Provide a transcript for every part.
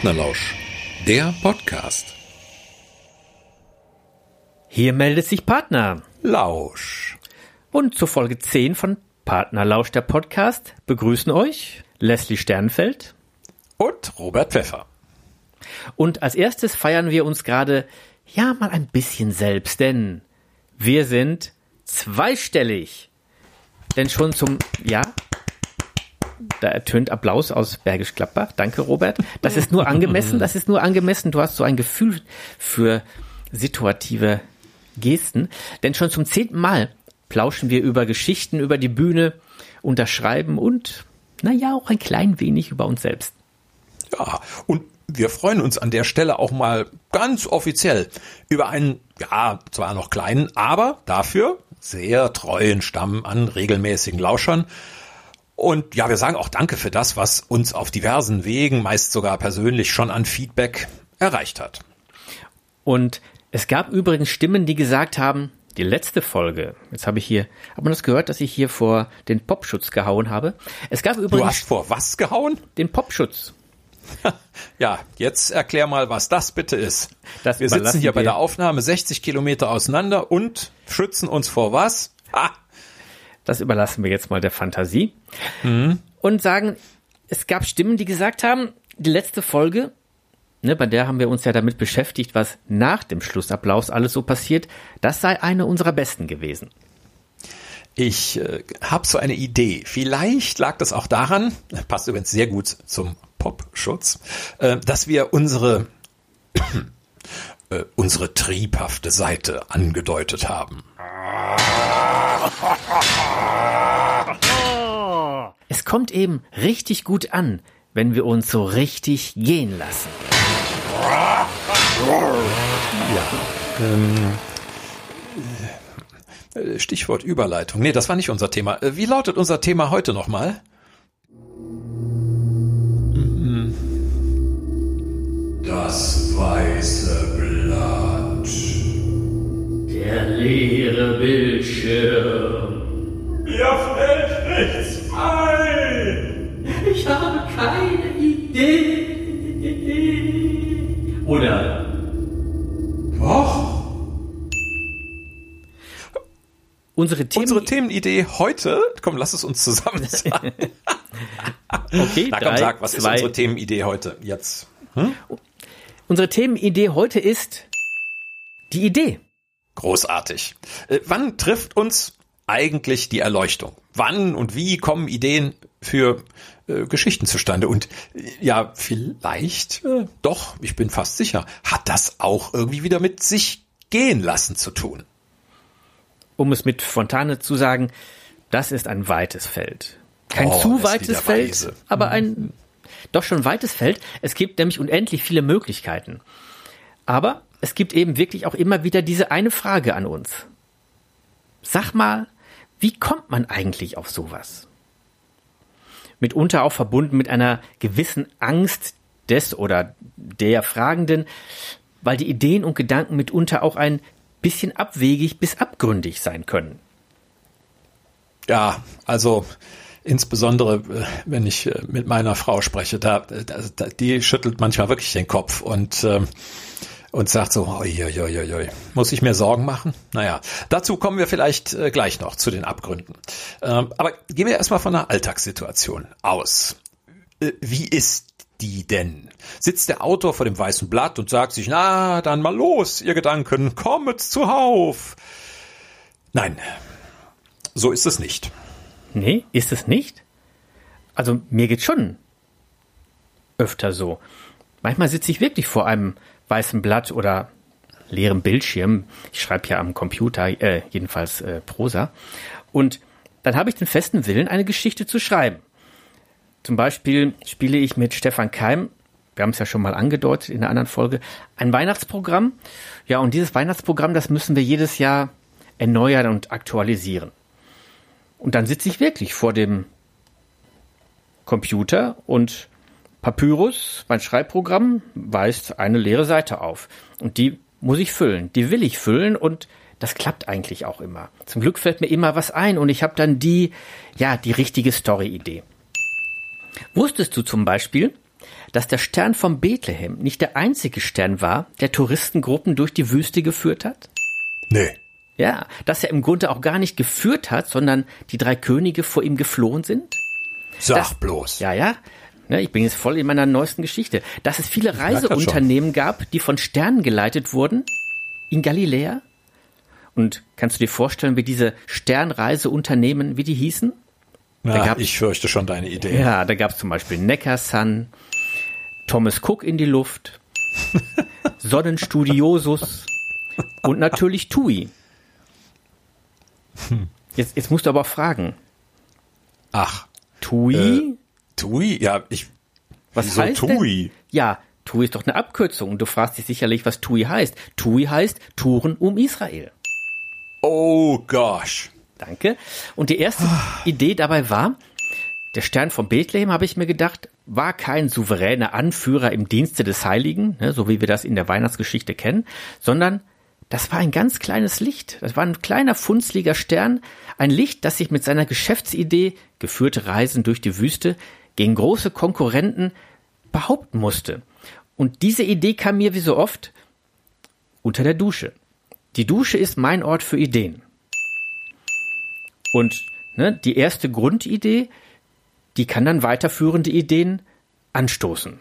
Partnerlausch, der Podcast. Hier meldet sich Partner. Lausch. Und zur Folge 10 von Partnerlausch, der Podcast, begrüßen euch Leslie Sternfeld und Robert Pfeffer. Und als erstes feiern wir uns gerade, ja, mal ein bisschen selbst, denn wir sind zweistellig. Denn schon zum, ja, da ertönt Applaus aus Bergisch Gladbach. Danke, Robert. Das ist nur angemessen, das ist nur angemessen. Du hast so ein Gefühl für situative Gesten. Denn schon zum zehnten Mal plauschen wir über Geschichten, über die Bühne, unterschreiben und, naja, auch ein klein wenig über uns selbst. Ja, und wir freuen uns an der Stelle auch mal ganz offiziell über einen, ja, zwar noch kleinen, aber dafür sehr treuen Stamm an regelmäßigen Lauschern. Und ja, wir sagen auch Danke für das, was uns auf diversen Wegen, meist sogar persönlich schon an Feedback erreicht hat. Und es gab übrigens Stimmen, die gesagt haben, die letzte Folge, jetzt habe ich hier, hat man das gehört, dass ich hier vor den Popschutz gehauen habe? Es gab übrigens. Du hast vor was gehauen? Den Popschutz. Ja, jetzt erklär mal, was das bitte ist. Das wir sitzen hier bei der Aufnahme 60 Kilometer auseinander und schützen uns vor was? Ha! Das überlassen wir jetzt mal der Fantasie. Mhm. Und sagen, es gab Stimmen, die gesagt haben, die letzte Folge, ne, bei der haben wir uns ja damit beschäftigt, was nach dem Schlussapplaus alles so passiert, das sei eine unserer besten gewesen. Ich äh, habe so eine Idee. Vielleicht lag das auch daran, passt übrigens sehr gut zum Popschutz, äh, dass wir unsere äh, unsere triebhafte Seite angedeutet haben. Es kommt eben richtig gut an, wenn wir uns so richtig gehen lassen. Ja. Ähm, äh, Stichwort Überleitung. Nee, das war nicht unser Thema. Äh, wie lautet unser Thema heute nochmal? Das weiße Blatt. Der leere Bildschirm. Mir fällt nichts ein. Ich habe keine Idee. Oder? Doch. Unsere, Themen Unsere Themenidee heute, komm, lass es uns zusammen sagen. okay, Na komm, drei, sag, was zwei. ist unsere Themenidee heute jetzt? Hm? Unsere Themenidee heute ist die Idee. Großartig. Äh, wann trifft uns eigentlich die Erleuchtung? Wann und wie kommen Ideen für äh, Geschichten zustande? Und äh, ja, vielleicht, äh, doch, ich bin fast sicher, hat das auch irgendwie wieder mit sich gehen lassen zu tun. Um es mit Fontane zu sagen, das ist ein weites Feld. Kein oh, zu weites Feld, weise. aber ein mhm doch schon weites Feld. Es gibt nämlich unendlich viele Möglichkeiten. Aber es gibt eben wirklich auch immer wieder diese eine Frage an uns. Sag mal, wie kommt man eigentlich auf sowas? Mitunter auch verbunden mit einer gewissen Angst des oder der Fragenden, weil die Ideen und Gedanken mitunter auch ein bisschen abwegig bis abgründig sein können. Ja, also insbesondere äh, wenn ich äh, mit meiner Frau spreche, da, da, die schüttelt manchmal wirklich den Kopf und ähm, und sagt so, oi, oi, oi, oi, muss ich mir Sorgen machen? Naja, dazu kommen wir vielleicht äh, gleich noch zu den Abgründen. Ähm, aber gehen wir erstmal von einer Alltagssituation aus. wie ist die denn? Sitzt der Autor vor dem weißen Blatt und sagt sich, na, dann mal los, ihr Gedanken, kommet zuhauf. Nein, so ist es nicht. Nee, ist es nicht? Also mir geht schon öfter so. Manchmal sitze ich wirklich vor einem weißen Blatt oder leerem Bildschirm. Ich schreibe ja am Computer, äh, jedenfalls äh, Prosa. Und dann habe ich den festen Willen, eine Geschichte zu schreiben. Zum Beispiel spiele ich mit Stefan Keim, wir haben es ja schon mal angedeutet in einer anderen Folge, ein Weihnachtsprogramm. Ja, und dieses Weihnachtsprogramm, das müssen wir jedes Jahr erneuern und aktualisieren. Und dann sitze ich wirklich vor dem Computer und Papyrus, mein Schreibprogramm, weist eine leere Seite auf. Und die muss ich füllen. Die will ich füllen und das klappt eigentlich auch immer. Zum Glück fällt mir immer was ein und ich habe dann die, ja, die richtige Story-Idee. Wusstest du zum Beispiel, dass der Stern vom Bethlehem nicht der einzige Stern war, der Touristengruppen durch die Wüste geführt hat? Nee. Ja, dass er im Grunde auch gar nicht geführt hat, sondern die drei Könige vor ihm geflohen sind? Sag das, bloß. Ja, ja. Ne, ich bin jetzt voll in meiner neuesten Geschichte. Dass es viele Reiseunternehmen gab, die von Sternen geleitet wurden in Galiläa. Und kannst du dir vorstellen, wie diese Sternreiseunternehmen, wie die hießen? Na, ich fürchte schon deine Idee. Ja, da gab es zum Beispiel Neckarsun, Thomas Cook in die Luft, Sonnenstudiosus und natürlich TUI. Hm. Jetzt, jetzt musst du aber fragen. Ach. TUI? Äh, TUI? Ja, ich. Was wieso heißt TUI? Denn? Ja, TUI ist doch eine Abkürzung und du fragst dich sicherlich, was TUI heißt. TUI heißt Touren um Israel. Oh gosh. Danke. Und die erste Idee dabei war, der Stern von Bethlehem, habe ich mir gedacht, war kein souveräner Anführer im Dienste des Heiligen, ne, so wie wir das in der Weihnachtsgeschichte kennen, sondern das war ein ganz kleines Licht. Das war ein kleiner, funzliger Stern. Ein Licht, das sich mit seiner Geschäftsidee, geführte Reisen durch die Wüste, gegen große Konkurrenten behaupten musste. Und diese Idee kam mir wie so oft unter der Dusche. Die Dusche ist mein Ort für Ideen. Und ne, die erste Grundidee, die kann dann weiterführende Ideen anstoßen.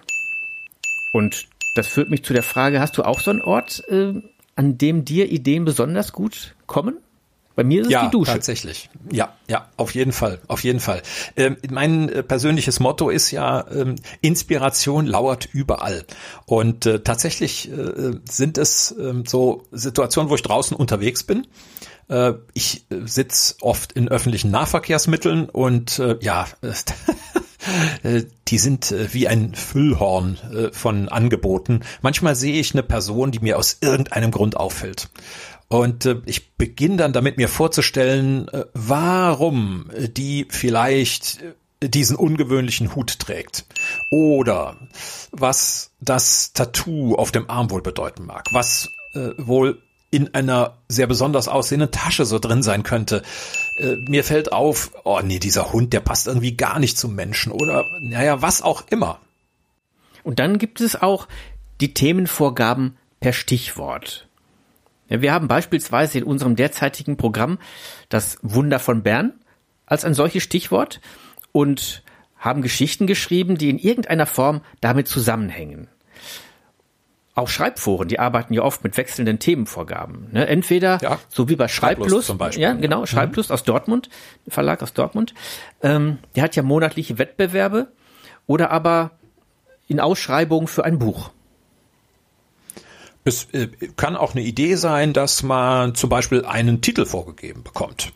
Und das führt mich zu der Frage, hast du auch so einen Ort, äh, an dem dir Ideen besonders gut kommen? Bei mir ist ja, es die Dusche. Tatsächlich. Ja, ja, auf jeden Fall, auf jeden Fall. Ähm, mein äh, persönliches Motto ist ja, ähm, Inspiration lauert überall. Und äh, tatsächlich äh, sind es ähm, so Situationen, wo ich draußen unterwegs bin. Äh, ich äh, sitze oft in öffentlichen Nahverkehrsmitteln und ja, die sind wie ein Füllhorn von Angeboten. Manchmal sehe ich eine Person, die mir aus irgendeinem Grund auffällt. Und äh, ich beginne dann damit mir vorzustellen, äh, warum die vielleicht äh, diesen ungewöhnlichen Hut trägt. Oder was das Tattoo auf dem Arm wohl bedeuten mag. Was äh, wohl in einer sehr besonders aussehenden Tasche so drin sein könnte. Äh, mir fällt auf, oh nee, dieser Hund, der passt irgendwie gar nicht zum Menschen oder naja, was auch immer. Und dann gibt es auch die Themenvorgaben per Stichwort. Wir haben beispielsweise in unserem derzeitigen Programm das Wunder von Bern als ein solches Stichwort und haben Geschichten geschrieben, die in irgendeiner Form damit zusammenhängen. Auch Schreibforen, die arbeiten ja oft mit wechselnden Themenvorgaben. Ne? Entweder ja, so wie bei Schreiblust, zum Beispiel. ja genau, Schreiblust mhm. aus Dortmund, Verlag aus Dortmund, ähm, der hat ja monatliche Wettbewerbe oder aber in Ausschreibungen für ein Buch. Es äh, kann auch eine Idee sein, dass man zum Beispiel einen Titel vorgegeben bekommt.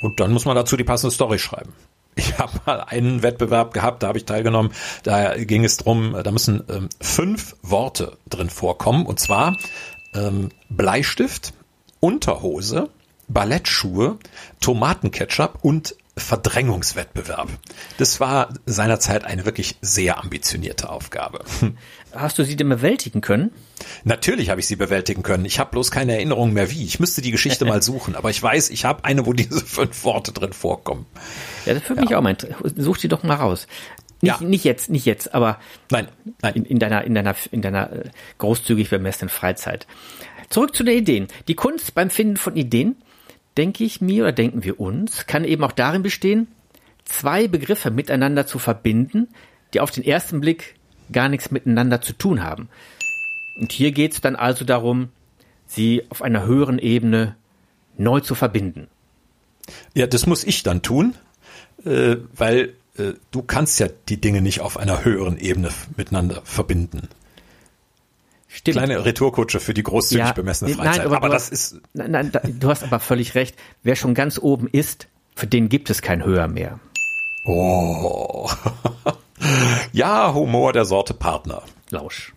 Und dann muss man dazu die passende Story schreiben. Ich habe mal einen Wettbewerb gehabt, da habe ich teilgenommen. Da ging es drum, da müssen ähm, fünf Worte drin vorkommen. Und zwar ähm, Bleistift, Unterhose, Ballettschuhe, Tomatenketchup und Verdrängungswettbewerb. Das war seinerzeit eine wirklich sehr ambitionierte Aufgabe. Hast du sie denn bewältigen können? Natürlich habe ich sie bewältigen können. Ich habe bloß keine Erinnerung mehr wie. Ich müsste die Geschichte mal suchen, aber ich weiß, ich habe eine, wo diese fünf Worte drin vorkommen. Ja, das würde ja. mich auch mal Such die doch mal raus. Nicht, ja. nicht jetzt, nicht jetzt, aber nein, nein. In, in deiner, in deiner, in deiner äh, großzügig bemessenen Freizeit. Zurück zu den Ideen. Die Kunst beim Finden von Ideen denke ich mir oder denken wir uns, kann eben auch darin bestehen, zwei Begriffe miteinander zu verbinden, die auf den ersten Blick gar nichts miteinander zu tun haben. Und hier geht es dann also darum, sie auf einer höheren Ebene neu zu verbinden. Ja, das muss ich dann tun, äh, weil äh, du kannst ja die Dinge nicht auf einer höheren Ebene miteinander verbinden. Stimmt. Kleine Retourkutsche für die großzügig ja, bemessene Freizeit. Nein, aber, aber das hast, ist. Nein, nein, du hast aber völlig recht. Wer schon ganz oben ist, für den gibt es kein Höher mehr. Oh. ja, Humor der Sorte Partner. Lausch.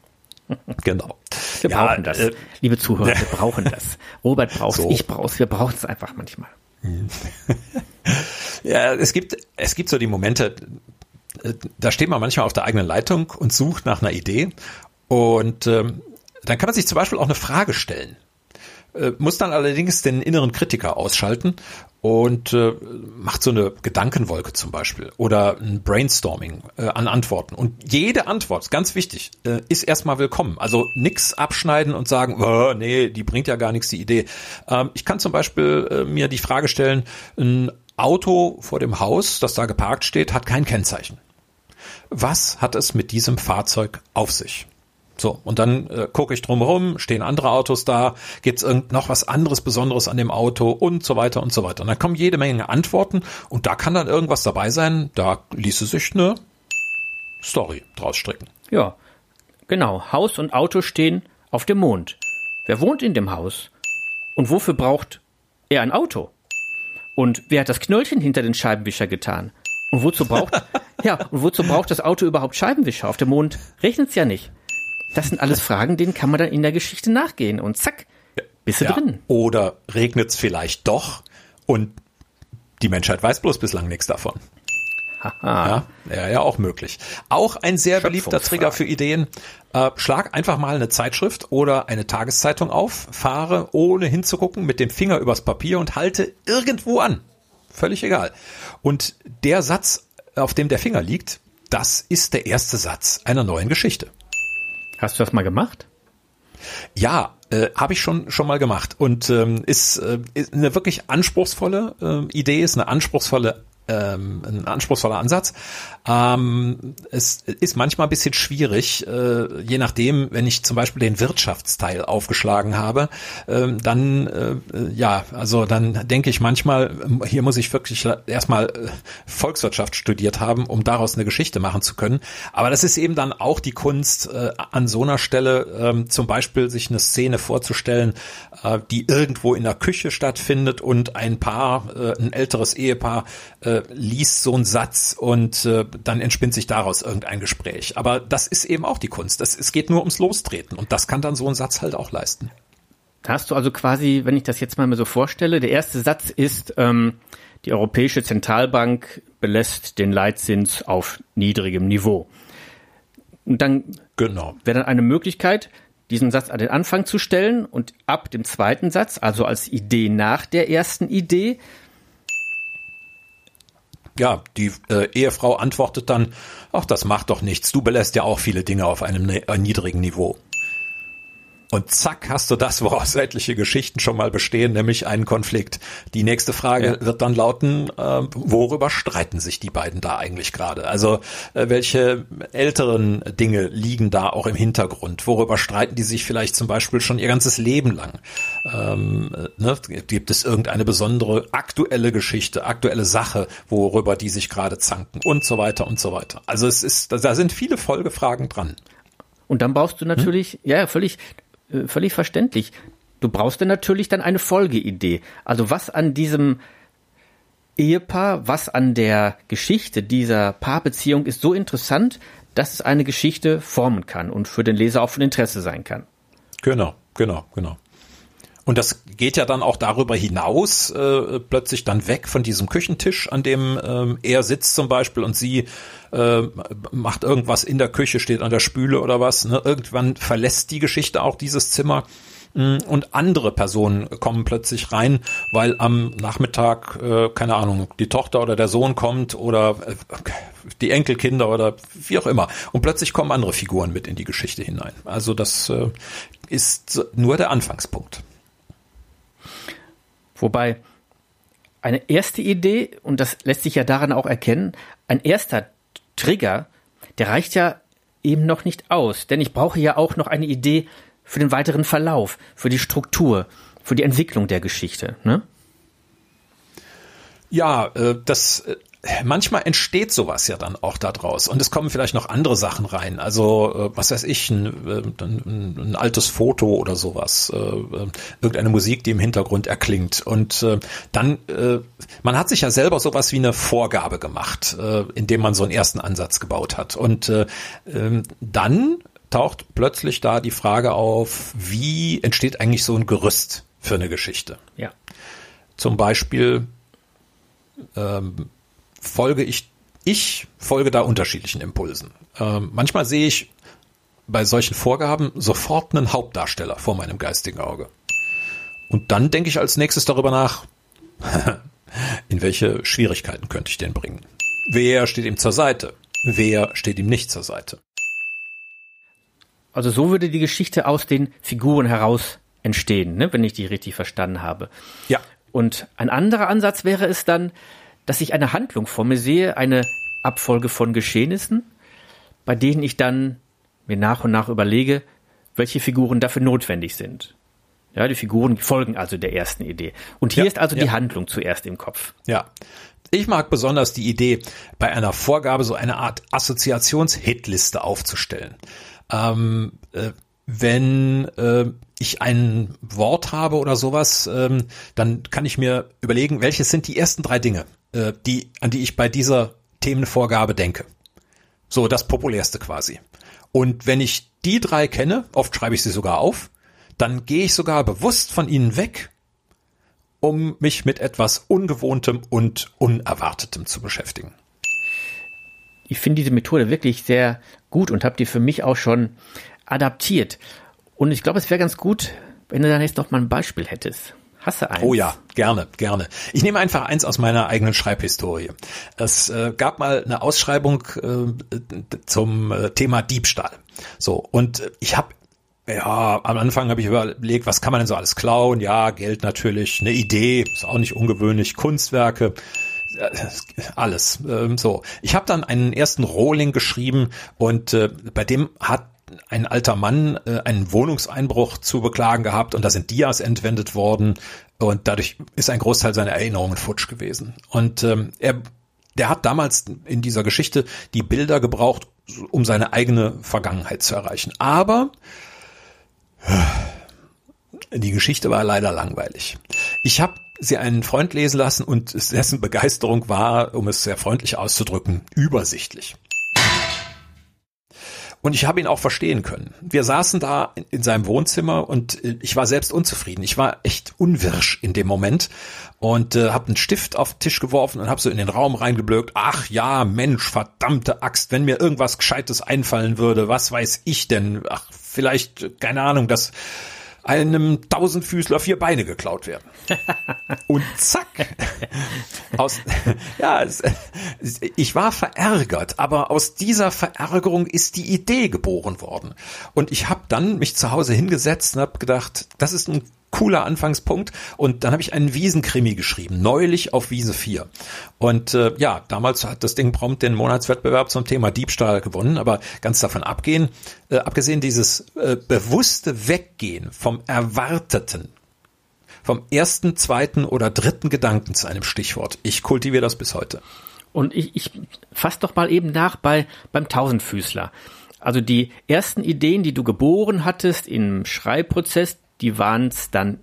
Genau. Wir ja, brauchen das. Äh, Liebe Zuhörer, wir brauchen das. Robert braucht so. ich brauch's, wir brauchen es einfach manchmal. ja, es gibt, es gibt so die Momente, äh, da steht man manchmal auf der eigenen Leitung und sucht nach einer Idee und ähm, dann kann man sich zum Beispiel auch eine Frage stellen. äh, muss dann allerdings den inneren Kritiker ausschalten und äh, macht so eine Gedankenwolke zum Beispiel oder ein Brainstorming äh, an Antworten. Und jede Antwort, ganz wichtig, äh, ist erstmal willkommen. Also nix abschneiden und sagen, oh, nee, die bringt ja gar nichts, die Idee. Ähm, ich kann zum Beispiel äh, mir die Frage stellen, ein Auto vor dem Haus, das da geparkt steht, hat kein Kennzeichen. Was hat es mit diesem Fahrzeug auf sich? So, und dann äh, gucke ich drumherum, stehen andere Autos da, gibt's irgend noch was anderes Besonderes an dem Auto und so weiter und so weiter. Und dann kommen jede Menge Antworten und da kann dann irgendwas dabei sein, da ließe sich eine Story draus stricken. Ja, genau. Haus und Auto stehen auf dem Mond. Wer wohnt in dem Haus? Und wofür braucht er ein Auto? Und wer hat das Knöllchen hinter den Scheibenwischer getan? Und wozu braucht, ja, und wozu braucht das Auto überhaupt Scheibenwischer? Auf dem Mond regnet's ja nicht. Das sind alles Fragen, denen kann man dann in der Geschichte nachgehen und zack, bist du ja. drin. Oder regnet's vielleicht doch und die Menschheit weiß bloß bislang nichts davon. Ja, ja, ja, auch möglich. Auch ein sehr beliebter Trigger für Ideen. Äh, schlag einfach mal eine Zeitschrift oder eine Tageszeitung auf, fahre ohne hinzugucken mit dem Finger übers Papier und halte irgendwo an. Völlig egal. Und der Satz, auf dem der Finger liegt, das ist der erste Satz einer neuen Geschichte. Hast du das mal gemacht? Ja, äh, habe ich schon schon mal gemacht und ähm, ist, äh, ist eine wirklich anspruchsvolle äh, Idee, ist eine anspruchsvolle ähm, ein anspruchsvoller Ansatz. Ähm, es ist manchmal ein bisschen schwierig, äh, je nachdem, wenn ich zum Beispiel den Wirtschaftsteil aufgeschlagen habe, äh, dann äh, ja, also dann denke ich manchmal, hier muss ich wirklich erstmal äh, Volkswirtschaft studiert haben, um daraus eine Geschichte machen zu können. Aber das ist eben dann auch die Kunst, äh, an so einer Stelle äh, zum Beispiel sich eine Szene vorzustellen, äh, die irgendwo in der Küche stattfindet und ein Paar, ein älteres Ehepaar, äh, liest so einen Satz und äh, dann entspinnt sich daraus irgendein Gespräch. Aber das ist eben auch die Kunst. Das, es geht nur ums Lostreten und das kann dann so ein Satz halt auch leisten. Da hast du also quasi, wenn ich das jetzt mal so vorstelle, der erste Satz ist, ähm, die Europäische Zentralbank belässt den Leitzins auf niedrigem Niveau. Und dann genau. wäre dann eine Möglichkeit, diesen Satz an den Anfang zu stellen und ab dem zweiten Satz, also als Idee nach der ersten Idee, ja, die äh, Ehefrau antwortet dann, ach, das macht doch nichts, du belässt ja auch viele Dinge auf einem ne äh, niedrigen Niveau. Und zack, hast du das, woraus etliche Geschichten schon mal bestehen, nämlich einen Konflikt. Die nächste Frage ja. wird dann lauten, äh, worüber streiten sich die beiden da eigentlich gerade? Also äh, welche älteren Dinge liegen da auch im Hintergrund? Worüber streiten die sich vielleicht zum Beispiel schon ihr ganzes Leben lang? Ähm, ne? Gibt es irgendeine besondere aktuelle Geschichte, aktuelle Sache, worüber die sich gerade zanken und so weiter und so weiter? Also es ist, da sind viele Folgefragen dran. Und dann brauchst du natürlich, hm? ja, völlig, äh, völlig verständlich. Du brauchst dann natürlich dann eine Folgeidee. Also was an diesem Ehepaar, was an der Geschichte dieser Paarbeziehung ist so interessant, dass es eine Geschichte formen kann und für den Leser auch von Interesse sein kann. Genau, genau, genau. Und das geht ja dann auch darüber hinaus, äh, plötzlich dann weg von diesem Küchentisch, an dem ähm, er sitzt zum Beispiel und sie äh, macht irgendwas in der Küche, steht an der Spüle oder was. Ne? Irgendwann verlässt die Geschichte auch dieses Zimmer mm, und andere Personen kommen plötzlich rein, weil am Nachmittag, äh, keine Ahnung, die Tochter oder der Sohn kommt oder äh, die Enkelkinder oder wie auch immer. Und plötzlich kommen andere Figuren mit in die Geschichte hinein. Also das äh, ist nur der Anfangspunkt. Wobei eine erste Idee, und das lässt sich ja daran auch erkennen, ein erster Trigger, der reicht ja eben noch nicht aus, denn ich brauche ja auch noch eine Idee für den weiteren Verlauf, für die Struktur, für die Entwicklung der Geschichte. Ne? Ja, äh, das äh, manchmal entsteht sowas ja dann auch da draus und es kommen vielleicht noch andere Sachen rein. Also äh, was weiß ich, ein, äh, ein, ein altes Foto oder sowas, äh, irgendeine Musik, die im Hintergrund erklingt und dann man hat sich ja selber sowas wie eine Vorgabe gemacht, indem man so einen ersten Ansatz gebaut hat und ähm, dann taucht plötzlich da die Frage auf, wie entsteht eigentlich so ein Gerüst für eine Geschichte? Ja. Zum Beispiel ähm, folge ich, ich folge da unterschiedlichen Impulsen. Ähm, manchmal sehe ich bei solchen Vorgaben sofort einen Hauptdarsteller vor meinem geistigen Auge. Und dann denke ich als nächstes darüber nach, in welche Schwierigkeiten könnte ich den bringen? Wer steht ihm zur Seite? Wer steht ihm nicht zur Seite? Also so würde die Geschichte aus den Figuren heraus entstehen, ne, wenn ich die richtig verstanden habe. Ja. Und ein anderer Ansatz wäre es dann, dass ich eine Handlung vor mir sehe, eine Abfolge von Geschehnissen, bei denen ich dann mir nach und nach überlege, welche Figuren dafür notwendig sind. Ja, die Figuren folgen also der ersten Idee. Und hier ja, ist also ja. die Handlung zuerst im Kopf. Ja. Ich mag besonders die Idee, bei einer Vorgabe so eine Art Assoziations-Hitliste aufzustellen. Ähm, äh, wenn äh, ich ein Wort habe oder sowas, ähm, dann kann ich mir überlegen, welches sind die ersten drei Dinge, äh, die, an die ich bei dieser Themenvorgabe denke. So, das populärste quasi. Und wenn ich die drei kenne, oft schreibe ich sie sogar auf, dann gehe ich sogar bewusst von ihnen weg, um mich mit etwas Ungewohntem und Unerwartetem zu beschäftigen. Ich finde diese Methode wirklich sehr gut und habe die für mich auch schon adaptiert. Und ich glaube, es wäre ganz gut, wenn du dann jetzt noch mal ein Beispiel hättest. Hast du eins? Oh ja, gerne, gerne. Ich nehme einfach eins aus meiner eigenen Schreibhistorie. Es äh, gab mal eine Ausschreibung äh, zum äh, Thema Diebstahl. So, und ich habe ja, am Anfang habe ich überlegt, was kann man denn so alles klauen? Ja, Geld natürlich, eine Idee, ist auch nicht ungewöhnlich, Kunstwerke, äh, alles. Ähm, so, ich habe dann einen ersten Rohling geschrieben und äh, bei dem hat ein alter Mann äh, einen Wohnungseinbruch zu beklagen gehabt und da sind Dias entwendet worden und dadurch ist ein Großteil seiner Erinnerungen futsch gewesen. Und ähm, er, der hat damals in dieser Geschichte die Bilder gebraucht, um seine eigene Vergangenheit zu erreichen. Aber die Geschichte war leider langweilig. Ich habe sie einen Freund lesen lassen und dessen Begeisterung war, um es sehr freundlich auszudrücken, übersichtlich. Und ich habe ihn auch verstehen können. Wir saßen da in seinem Wohnzimmer und äh, ich war selbst unzufrieden. Ich war echt unwirsch in dem Moment und äh, habe einen Stift auf den Tisch geworfen und habe so in den Raum reingeblökt. Ach ja, Mensch, verdammte Axt, wenn mir irgendwas Gescheites einfallen würde, was weiß ich denn? Ach, vielleicht, keine Ahnung, das einem Tausendfüßler vier Beine geklaut werden. Und zack. Aus, ja, es, ich war verärgert, aber aus dieser Verärgerung ist die Idee geboren worden. Und ich habe dann mich zu Hause hingesetzt und habe gedacht, das ist ein cooler Anfangspunkt. Und dann habe ich einen Wiesenkrimi geschrieben, neulich auf Wiese 4. Und äh, ja, damals hat das Ding prompt den Monatswettbewerb zum Thema Diebstahl gewonnen, aber ganz davon abgehen, äh, abgesehen dieses äh, bewusste Weggehen vom Erwarteten, vom ersten, zweiten oder dritten Gedanken zu einem Stichwort. Ich kultiviere das bis heute. Und ich, ich fass doch mal eben nach bei beim Tausendfüßler. Also die ersten Ideen, die du geboren hattest im Schreibprozess, die waren es dann,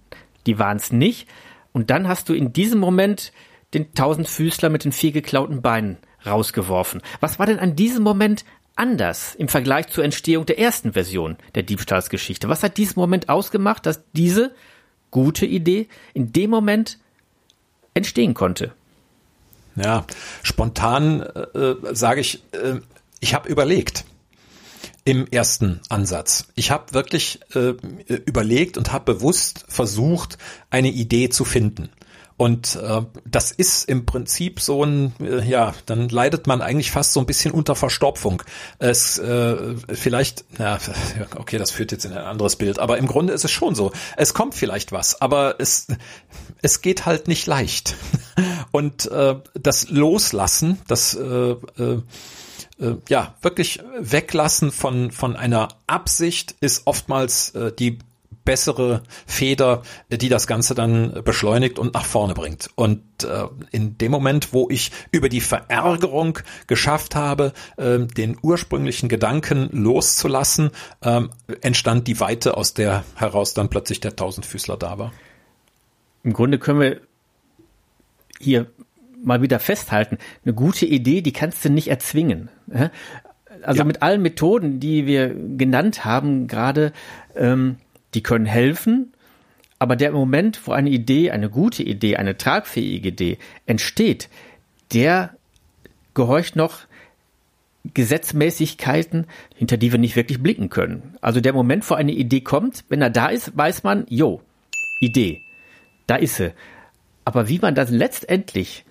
die waren es nicht. Und dann hast du in diesem Moment den Tausendfüßler mit den vier geklauten Beinen rausgeworfen. Was war denn an diesem Moment anders im Vergleich zur Entstehung der ersten Version der Diebstahlsgeschichte? Was hat diesen Moment ausgemacht, dass diese gute Idee in dem Moment entstehen konnte? Ja, spontan äh, sage ich, äh, ich habe überlegt im ersten Ansatz. Ich habe wirklich äh, überlegt und habe bewusst versucht, eine Idee zu finden. Und äh, das ist im Prinzip so ein, äh, ja, dann leidet man eigentlich fast so ein bisschen unter Verstopfung. Es äh, vielleicht, ja, okay, das führt jetzt in ein anderes Bild, aber im Grunde ist es schon so. Es kommt vielleicht was, aber es es geht halt nicht leicht. Und äh, das Loslassen, das äh, äh, äh, ja, wirklich weglassen von, von einer Absicht ist oftmals äh, die bessere Feder, die das Ganze dann beschleunigt und nach vorne bringt. Und äh, in dem Moment, wo ich über die Verärgerung geschafft habe, äh, den ursprünglichen Gedanken loszulassen, äh, entstand die Weite, aus der heraus dann plötzlich der Tausendfüßler da war. Im Grunde können wir hier mal wieder festhalten, eine gute Idee, die kannst du nicht erzwingen. Also ja. mit allen Methoden, die wir genannt haben, gerade, ähm, die können helfen, aber der Moment, wo eine Idee, eine gute Idee, eine tragfähige Idee entsteht, der gehorcht noch Gesetzmäßigkeiten, hinter die wir nicht wirklich blicken können. Also der Moment, wo eine Idee kommt, wenn er da ist, weiß man, jo, Idee. da ist sie. Aber wie man das letztendlich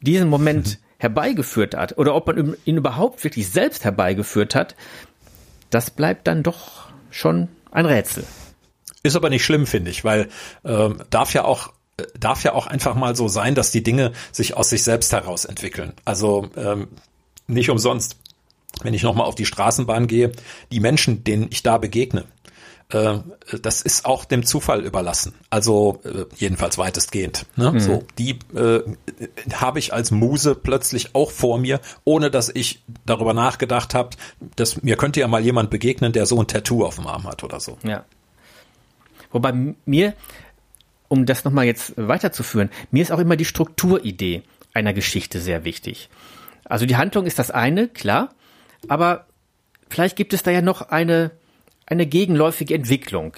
diesen Moment mhm. herbeigeführt hat oder ob man ihn überhaupt wirklich selbst herbeigeführt hat, das bleibt dann doch schon ein Rätsel. Ist aber nicht schlimm, finde ich, weil ähm, darf ja auch darf ja auch einfach mal so sein, dass die Dinge sich aus sich selbst heraus entwickeln. Also ähm, nicht umsonst, wenn ich nochmal auf die Straßenbahn gehe, die Menschen, denen ich da begegne, äh, das ist auch dem Zufall überlassen. Also äh, jedenfalls weitestgehend. Ne? Mhm. So, die äh, habe ich als Muse plötzlich auch vor mir, ohne dass ich darüber nachgedacht habe, dass mir könnte ja mal jemand begegnen, der so ein Tattoo auf dem Arm hat oder so. Ja. Wobei mir, um das nochmal jetzt weiterzuführen, mir ist auch immer die Strukturidee einer Geschichte sehr wichtig. Also die Handlung ist das eine, klar, aber vielleicht gibt es da ja noch eine eine gegenläufige Entwicklung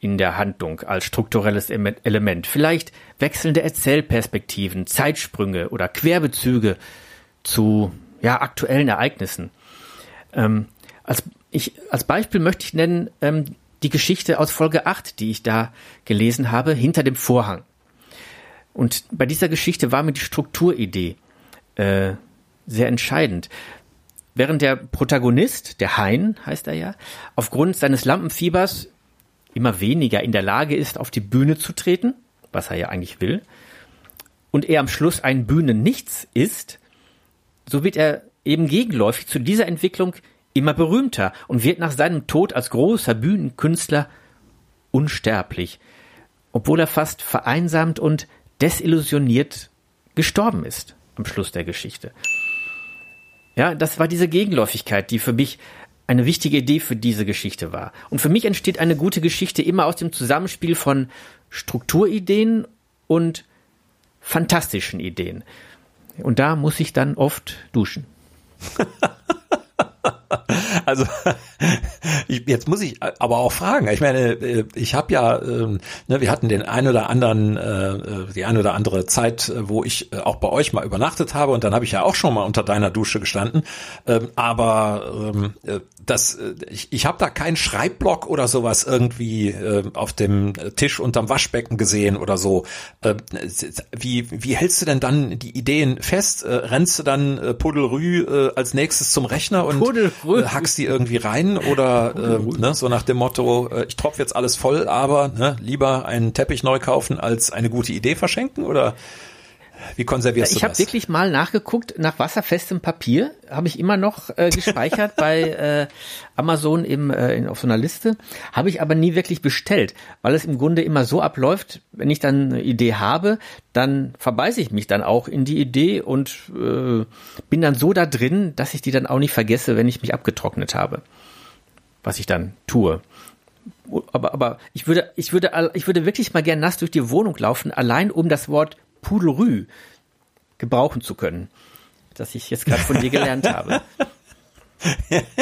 in der Handlung als strukturelles Element. Vielleicht wechselnde Erzählperspektiven, Zeitsprünge oder Querbezüge zu ja, aktuellen Ereignissen. Ähm, als, ich, als Beispiel möchte ich nennen ähm, die Geschichte aus Folge 8, die ich da gelesen habe, hinter dem Vorhang. Und bei dieser Geschichte war mir die Strukturidee äh, sehr entscheidend. Während der Protagonist, der Hein heißt er ja, aufgrund seines Lampenfiebers immer weniger in der Lage ist, auf die Bühne zu treten, was er ja eigentlich will, und er am Schluss ein Bühnennichts ist, so wird er eben gegenläufig zu dieser Entwicklung immer berühmter und wird nach seinem Tod als großer Bühnenkünstler unsterblich, obwohl er fast vereinsamt und desillusioniert gestorben ist am Schluss der Geschichte. Ja, das war diese Gegenläufigkeit, die für mich eine wichtige Idee für diese Geschichte war. Und für mich entsteht eine gute Geschichte immer aus dem Zusammenspiel von Strukturideen und fantastischen Ideen. Und da muss ich dann oft duschen. Also jetzt muss ich aber auch fragen. Ich meine, äh, ich habe ja, ähm, ne, wir hatten den ein oder anderen, äh, äh, die ein oder andere Zeit, wo ich auch bei euch mal übernachtet habe und dann habe ich ja auch schon mal unter deiner Dusche gestanden. Ähm, aber ähm, das, ich, ich habe da keinen Schreibblock oder sowas irgendwie auf dem Tisch unterm Waschbecken gesehen oder so. Wie, wie hältst du denn dann die Ideen fest? Rennst du dann Pudelrü als nächstes zum Rechner und hackst die irgendwie rein oder äh, ne, so nach dem Motto, äh, ich tropfe jetzt alles voll, aber ne, lieber einen Teppich neu kaufen als eine gute Idee verschenken oder wie konservierst ich du das? Ich habe wirklich mal nachgeguckt nach wasserfestem Papier, habe ich immer noch äh, gespeichert bei äh, Amazon im, äh, in, auf so einer Liste, habe ich aber nie wirklich bestellt, weil es im Grunde immer so abläuft, wenn ich dann eine Idee habe, dann verbeiße ich mich dann auch in die Idee und äh, bin dann so da drin, dass ich die dann auch nicht vergesse, wenn ich mich abgetrocknet habe, was ich dann tue. Aber, aber ich würde, ich würde, ich würde wirklich mal gern nass durch die Wohnung laufen, allein um das Wort Pudelrü gebrauchen zu können, das ich jetzt gerade von dir gelernt habe.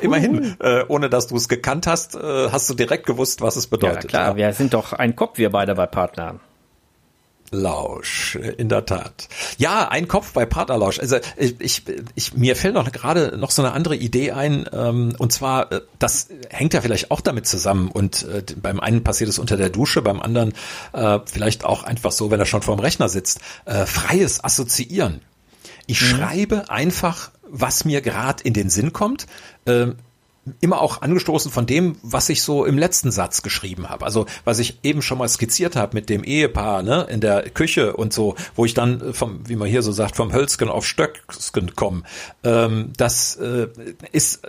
Immerhin, äh, ohne dass du es gekannt hast, äh, hast du direkt gewusst, was es bedeutet. Ja, klar, ja. wir sind doch ein Kopf, wir beide bei Partnern. Lausch, in der Tat. Ja, ein Kopf bei Partnerlausch. Also ich, ich, ich mir fällt noch gerade noch so eine andere Idee ein. Ähm, und zwar, äh, das hängt ja vielleicht auch damit zusammen. Und äh, beim einen passiert es unter der Dusche, beim anderen äh, vielleicht auch einfach so, wenn er schon vorm Rechner sitzt. Äh, freies Assoziieren. Ich mhm. schreibe einfach, was mir gerade in den Sinn kommt. Äh, immer auch angestoßen von dem, was ich so im letzten Satz geschrieben habe. Also was ich eben schon mal skizziert habe mit dem Ehepaar ne, in der Küche und so, wo ich dann vom, wie man hier so sagt, vom Hölzgen auf Stöcksken komme. Ähm, das äh, ist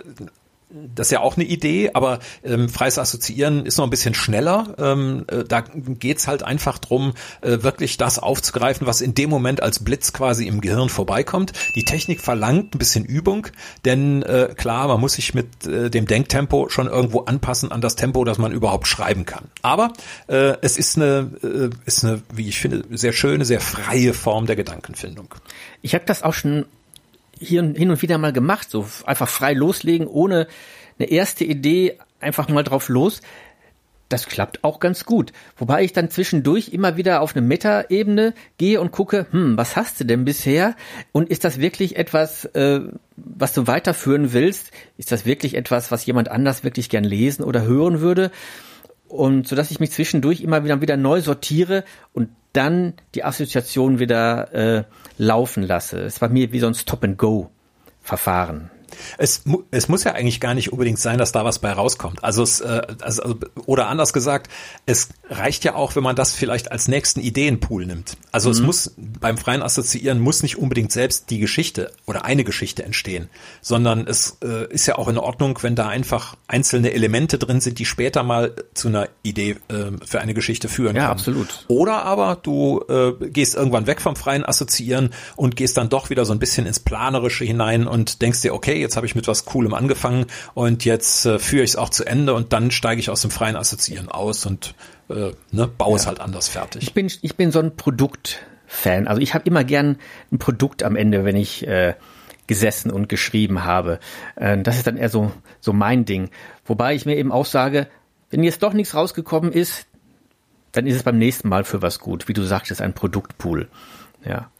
das ist ja auch eine Idee, aber ähm, freies Assoziieren ist noch ein bisschen schneller. Ähm, äh, da geht's halt einfach drum, äh, wirklich das aufzugreifen, was in dem Moment als Blitz quasi im Gehirn vorbeikommt. Die Technik verlangt ein bisschen Übung, denn äh, klar, man muss sich mit äh, dem Denktempo schon irgendwo anpassen an das Tempo, das man überhaupt schreiben kann. Aber äh, es ist eine, äh, ist eine, wie ich finde, sehr schöne, sehr freie Form der Gedankenfindung. Ich habe das auch schon hier hin und wieder mal gemacht, so einfach frei loslegen, ohne eine erste Idee, einfach mal drauf los. Das klappt auch ganz gut. Wobei ich dann zwischendurch immer wieder auf eine Meta-Ebene gehe und gucke, hm, was hast du denn bisher? Und ist das wirklich etwas, äh, was du weiterführen willst? Ist das wirklich etwas, was jemand anders wirklich gern lesen oder hören würde? und so dass ich mich zwischendurch immer wieder wieder neu sortiere und dann die Assoziation wieder äh, laufen lasse. Es war mir wie so ein Stop-and-Go-Verfahren. Es, es muss ja eigentlich gar nicht unbedingt sein, dass da was bei rauskommt. Also, es, äh, also, also oder anders gesagt, es reicht ja auch, wenn man das vielleicht als nächsten Ideenpool nimmt. Also mhm. es muss beim freien Assoziieren muss nicht unbedingt selbst die Geschichte oder eine Geschichte entstehen, sondern es äh, ist ja auch in Ordnung, wenn da einfach einzelne Elemente drin sind, die später mal zu einer Idee äh, für eine Geschichte führen ja, können. absolut. Oder aber du äh, gehst irgendwann weg vom freien Assoziieren und gehst dann doch wieder so ein bisschen ins Planerische hinein und denkst dir, okay, jetzt habe ich mit was Coolem angefangen und jetzt äh, führe ich es auch zu Ende und dann steige ich aus dem freien Assoziieren aus und äh, ne, baue ja. es halt anders fertig. Ich bin, ich bin so ein Produktfan. Also ich habe immer gern ein Produkt am Ende, wenn ich äh, gesessen und geschrieben habe. Äh, das ist dann eher so, so mein Ding. Wobei ich mir eben auch sage, wenn jetzt doch nichts rausgekommen ist, dann ist es beim nächsten Mal für was gut. Wie du sagtest, ein Produktpool. Ja.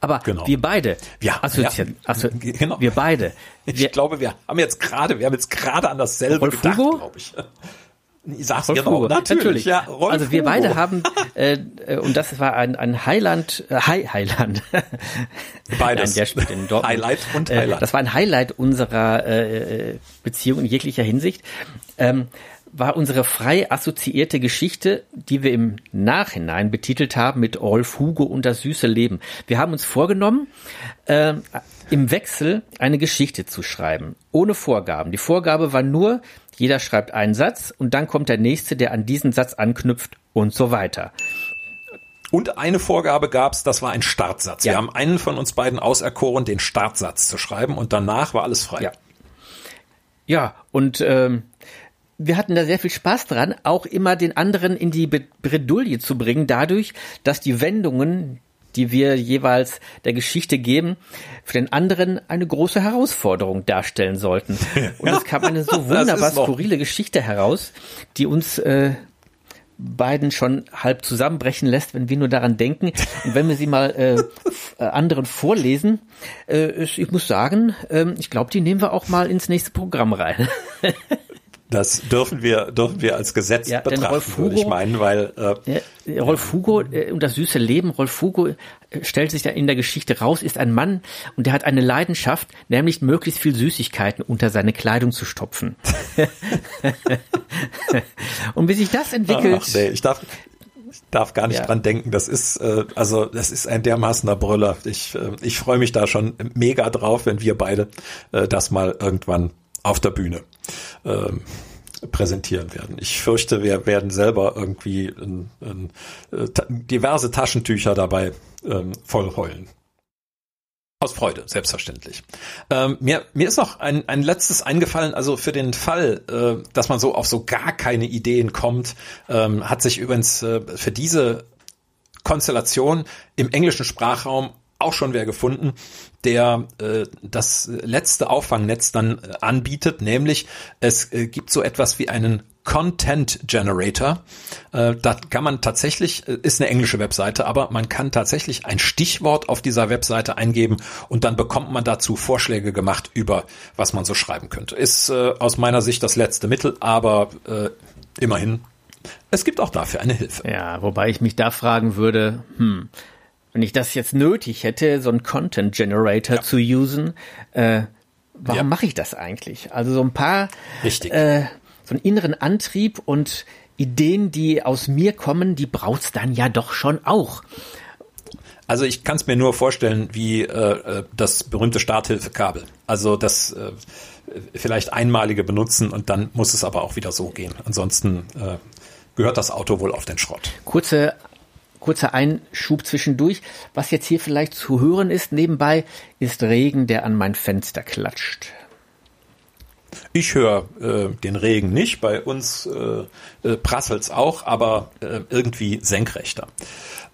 Aber genau. wir beide, ja, assoziieren, ja, also genau. wir beide. Ich wir, glaube, wir haben jetzt gerade, wir haben jetzt gerade an dasselbe Rolf gedacht, glaube ich. Ich sag's Rolf genau, natürlich. natürlich. Ja, Rolf also wir Hugo. beide haben, äh, äh, und das war ein, ein Highland, äh, High, Highland. Beides. Nein, der spielt in Dortmund. Highlight und Highlight. Äh, das war ein Highlight unserer äh, Beziehung in jeglicher Hinsicht. Ähm, war unsere frei assoziierte Geschichte, die wir im Nachhinein betitelt haben mit Rolf Hugo und das süße Leben. Wir haben uns vorgenommen, äh, im Wechsel eine Geschichte zu schreiben, ohne Vorgaben. Die Vorgabe war nur, jeder schreibt einen Satz und dann kommt der nächste, der an diesen Satz anknüpft und so weiter. Und eine Vorgabe gab's, das war ein Startsatz. Ja. Wir haben einen von uns beiden auserkoren, den Startsatz zu schreiben und danach war alles frei. Ja, ja und ähm, wir hatten da sehr viel Spaß dran, auch immer den anderen in die Bredouille zu bringen, dadurch, dass die Wendungen, die wir jeweils der Geschichte geben, für den anderen eine große Herausforderung darstellen sollten. Und es kam eine so wunderbar skurrile Geschichte heraus, die uns äh, beiden schon halb zusammenbrechen lässt, wenn wir nur daran denken. Und wenn wir sie mal äh, äh anderen vorlesen, äh, ich muss sagen, äh, ich glaube, die nehmen wir auch mal ins nächste Programm rein. Das dürfen wir, dürfen wir als Gesetz ja, betrachten, würde ich meinen, weil äh, Rolf Hugo äh, und das süße Leben, Rolf Hugo äh, stellt sich da in der Geschichte raus, ist ein Mann und der hat eine Leidenschaft, nämlich möglichst viel Süßigkeiten unter seine Kleidung zu stopfen. und wie sich das entwickelt. Ach, nee, ich darf, ich darf gar nicht ja. dran denken. Das ist äh, also das ist ein dermaßener Brüller. Ich äh, ich freue mich da schon mega drauf, wenn wir beide äh, das mal irgendwann auf der Bühne ähm, präsentieren werden. Ich fürchte, wir werden selber irgendwie in, in, äh, diverse Taschentücher dabei ähm, voll heulen. Aus Freude, selbstverständlich. Ähm, mir, mir ist noch ein, ein letztes eingefallen, also für den Fall, äh, dass man so auf so gar keine Ideen kommt, ähm, hat sich übrigens äh, für diese Konstellation im englischen Sprachraum auch schon wer gefunden, der äh, das letzte Auffangnetz dann äh, anbietet, nämlich es äh, gibt so etwas wie einen Content Generator. Äh, da kann man tatsächlich, äh, ist eine englische Webseite, aber man kann tatsächlich ein Stichwort auf dieser Webseite eingeben und dann bekommt man dazu Vorschläge gemacht über, was man so schreiben könnte. Ist äh, aus meiner Sicht das letzte Mittel, aber äh, immerhin, es gibt auch dafür eine Hilfe. Ja, wobei ich mich da fragen würde, hm, wenn ich das jetzt nötig hätte, so einen Content Generator ja. zu usen, äh, warum ja. mache ich das eigentlich? Also so ein paar, Richtig. Äh, so einen inneren Antrieb und Ideen, die aus mir kommen, die braucht's dann ja doch schon auch. Also ich kann es mir nur vorstellen, wie äh, äh, das berühmte Starthilfekabel. Also das äh, vielleicht einmalige benutzen und dann muss es aber auch wieder so gehen. Ansonsten äh, gehört das Auto wohl auf den Schrott. Kurze Kurzer Einschub zwischendurch. Was jetzt hier vielleicht zu hören ist nebenbei, ist Regen, der an mein Fenster klatscht. Ich höre äh, den Regen nicht, bei uns äh, äh, prasselt's auch, aber äh, irgendwie senkrechter.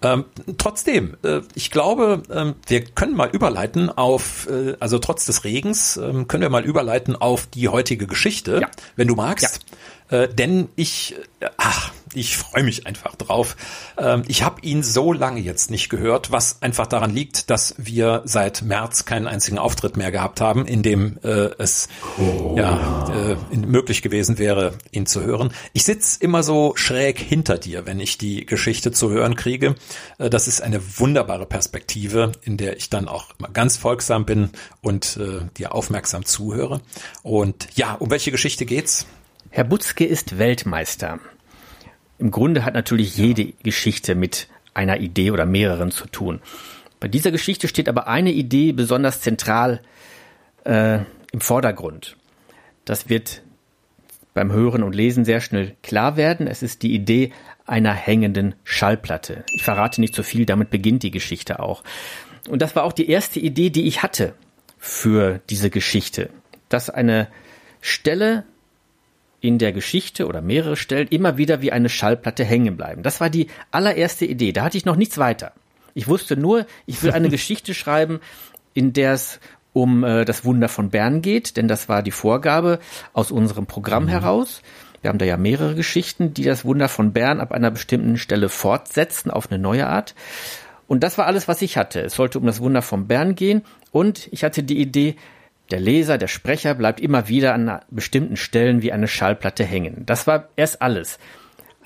Ähm, trotzdem, äh, ich glaube, äh, wir können mal überleiten auf, äh, also trotz des Regens, äh, können wir mal überleiten auf die heutige Geschichte, ja. wenn du magst. Ja. Äh, denn ich, äh, ach, Ich freue mich einfach drauf. Ähm, ich habe ihn so lange jetzt nicht gehört, was einfach daran liegt, dass wir seit März keinen einzigen Auftritt mehr gehabt haben, in dem äh, es oh. ja äh, möglich gewesen wäre, ihn zu hören. Ich sitz immer so schräg hinter dir, wenn ich die Geschichte zu hören kriege. Äh, das ist eine wunderbare Perspektive, in der ich dann auch mal ganz folgsam bin und äh, dir aufmerksam zuhöre. Und ja, um welche Geschichte geht's? Herr Butzke ist Weltmeister. Im Grunde hat natürlich jede Geschichte mit einer Idee oder mehreren zu tun. Bei dieser Geschichte steht aber eine Idee besonders zentral äh, im Vordergrund. Das wird beim Hören und Lesen sehr schnell klar werden. Es ist die Idee einer hängenden Schallplatte. Ich verrate nicht so viel, damit beginnt die Geschichte auch. Und das war auch die erste Idee, die ich hatte für diese Geschichte. Dass eine Stelle in der Geschichte oder mehrere Stellen immer wieder wie eine Schallplatte hängen bleiben. Das war die allererste Idee. Da hatte ich noch nichts weiter. Ich wusste nur, ich will eine Geschichte schreiben, in der es um äh, das Wunder von Bern geht, denn das war die Vorgabe aus unserem Programm mhm. heraus. Wir haben da ja mehrere Geschichten, die das Wunder von Bern ab einer bestimmten Stelle fortsetzen auf eine neue Art. Und das war alles, was ich hatte. Es sollte um das Wunder von Bern gehen und ich hatte die Idee, der Leser, der Sprecher bleibt immer wieder an bestimmten Stellen wie eine Schallplatte hängen. Das war erst alles.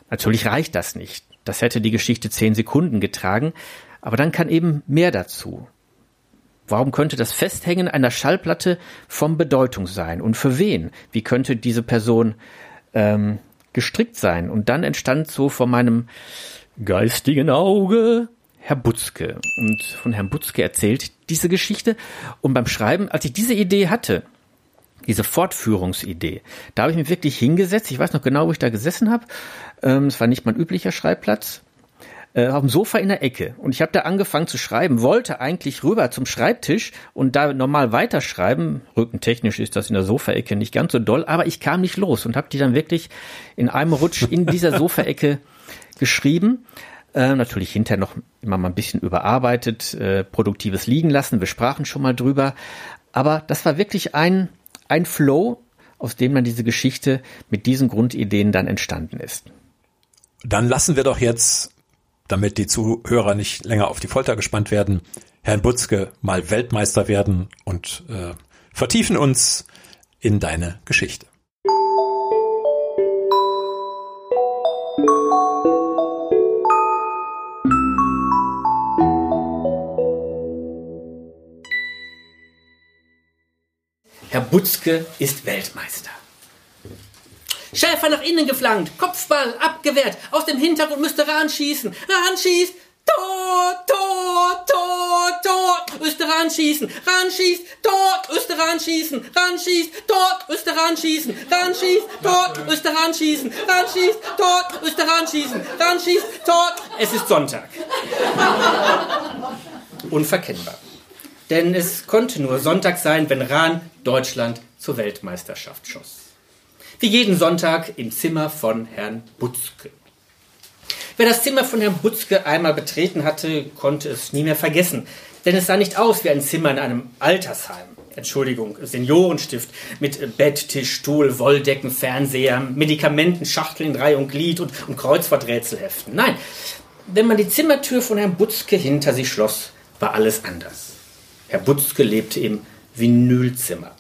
Natürlich reicht das nicht. Das hätte die Geschichte zehn Sekunden getragen, aber dann kann eben mehr dazu. Warum könnte das Festhängen einer Schallplatte von Bedeutung sein? Und für wen? Wie könnte diese Person ähm, gestrickt sein? Und dann entstand so vor meinem geistigen Auge Herr Butzke. Und von Herrn Butzke erzählt diese Geschichte. Und beim Schreiben, als ich diese Idee hatte, diese Fortführungsidee, da habe ich mich wirklich hingesetzt. Ich weiß noch genau, wo ich da gesessen habe. Ähm, es war nicht mein üblicher Schreibplatz. Äh, auf dem Sofa in der Ecke. Und ich habe da angefangen zu schreiben, wollte eigentlich rüber zum Schreibtisch und da normal weiterschreiben. Rückentechnisch ist das in der Sofaecke nicht ganz so doll, aber ich kam nicht los und habe die dann wirklich in einem Rutsch in dieser Sofaecke geschrieben. Äh, natürlich hinterher noch immer mal ein bisschen überarbeitet, äh, produktives liegen lassen. Wir sprachen schon mal drüber. Aber das war wirklich ein, ein Flow, aus dem dann diese Geschichte mit diesen Grundideen dann entstanden ist. Dann lassen wir doch jetzt, damit die Zuhörer nicht länger auf die Folter gespannt werden, Herrn Butzke mal Weltmeister werden und äh, vertiefen uns in deine Geschichte. Herr Butzke ist Weltmeister. Schäfer nach innen geflankt, Kopfball abgewehrt, aus dem Hintergrund müsste Rahn schießen. Rahn schießt, Tor, Tor, Tor, Tor, Österan schießen, Rahn schießt, Tor, Österan schießen, Rahn schießt, Tor, Österan schießen, Rahn schießt, Tor, Österan schießen, Rahn schießt, Tor, Österan schießen, Rahn schießt, Tor. Es ist Sonntag. Unverkennbar. Denn es konnte nur Sonntag sein, wenn Rahn Deutschland zur Weltmeisterschaft schoss. Wie jeden Sonntag im Zimmer von Herrn Butzke. Wer das Zimmer von Herrn Butzke einmal betreten hatte, konnte es nie mehr vergessen. Denn es sah nicht aus wie ein Zimmer in einem Altersheim. Entschuldigung, Seniorenstift mit Bett, Tisch, Stuhl, Wolldecken, Fernseher, Medikamenten, Schachteln, Reihe und Glied und, und Kreuzworträtselheften. Nein, wenn man die Zimmertür von Herrn Butzke hinter sich schloss, war alles anders. Herr Butzke lebte im Vinylzimmer.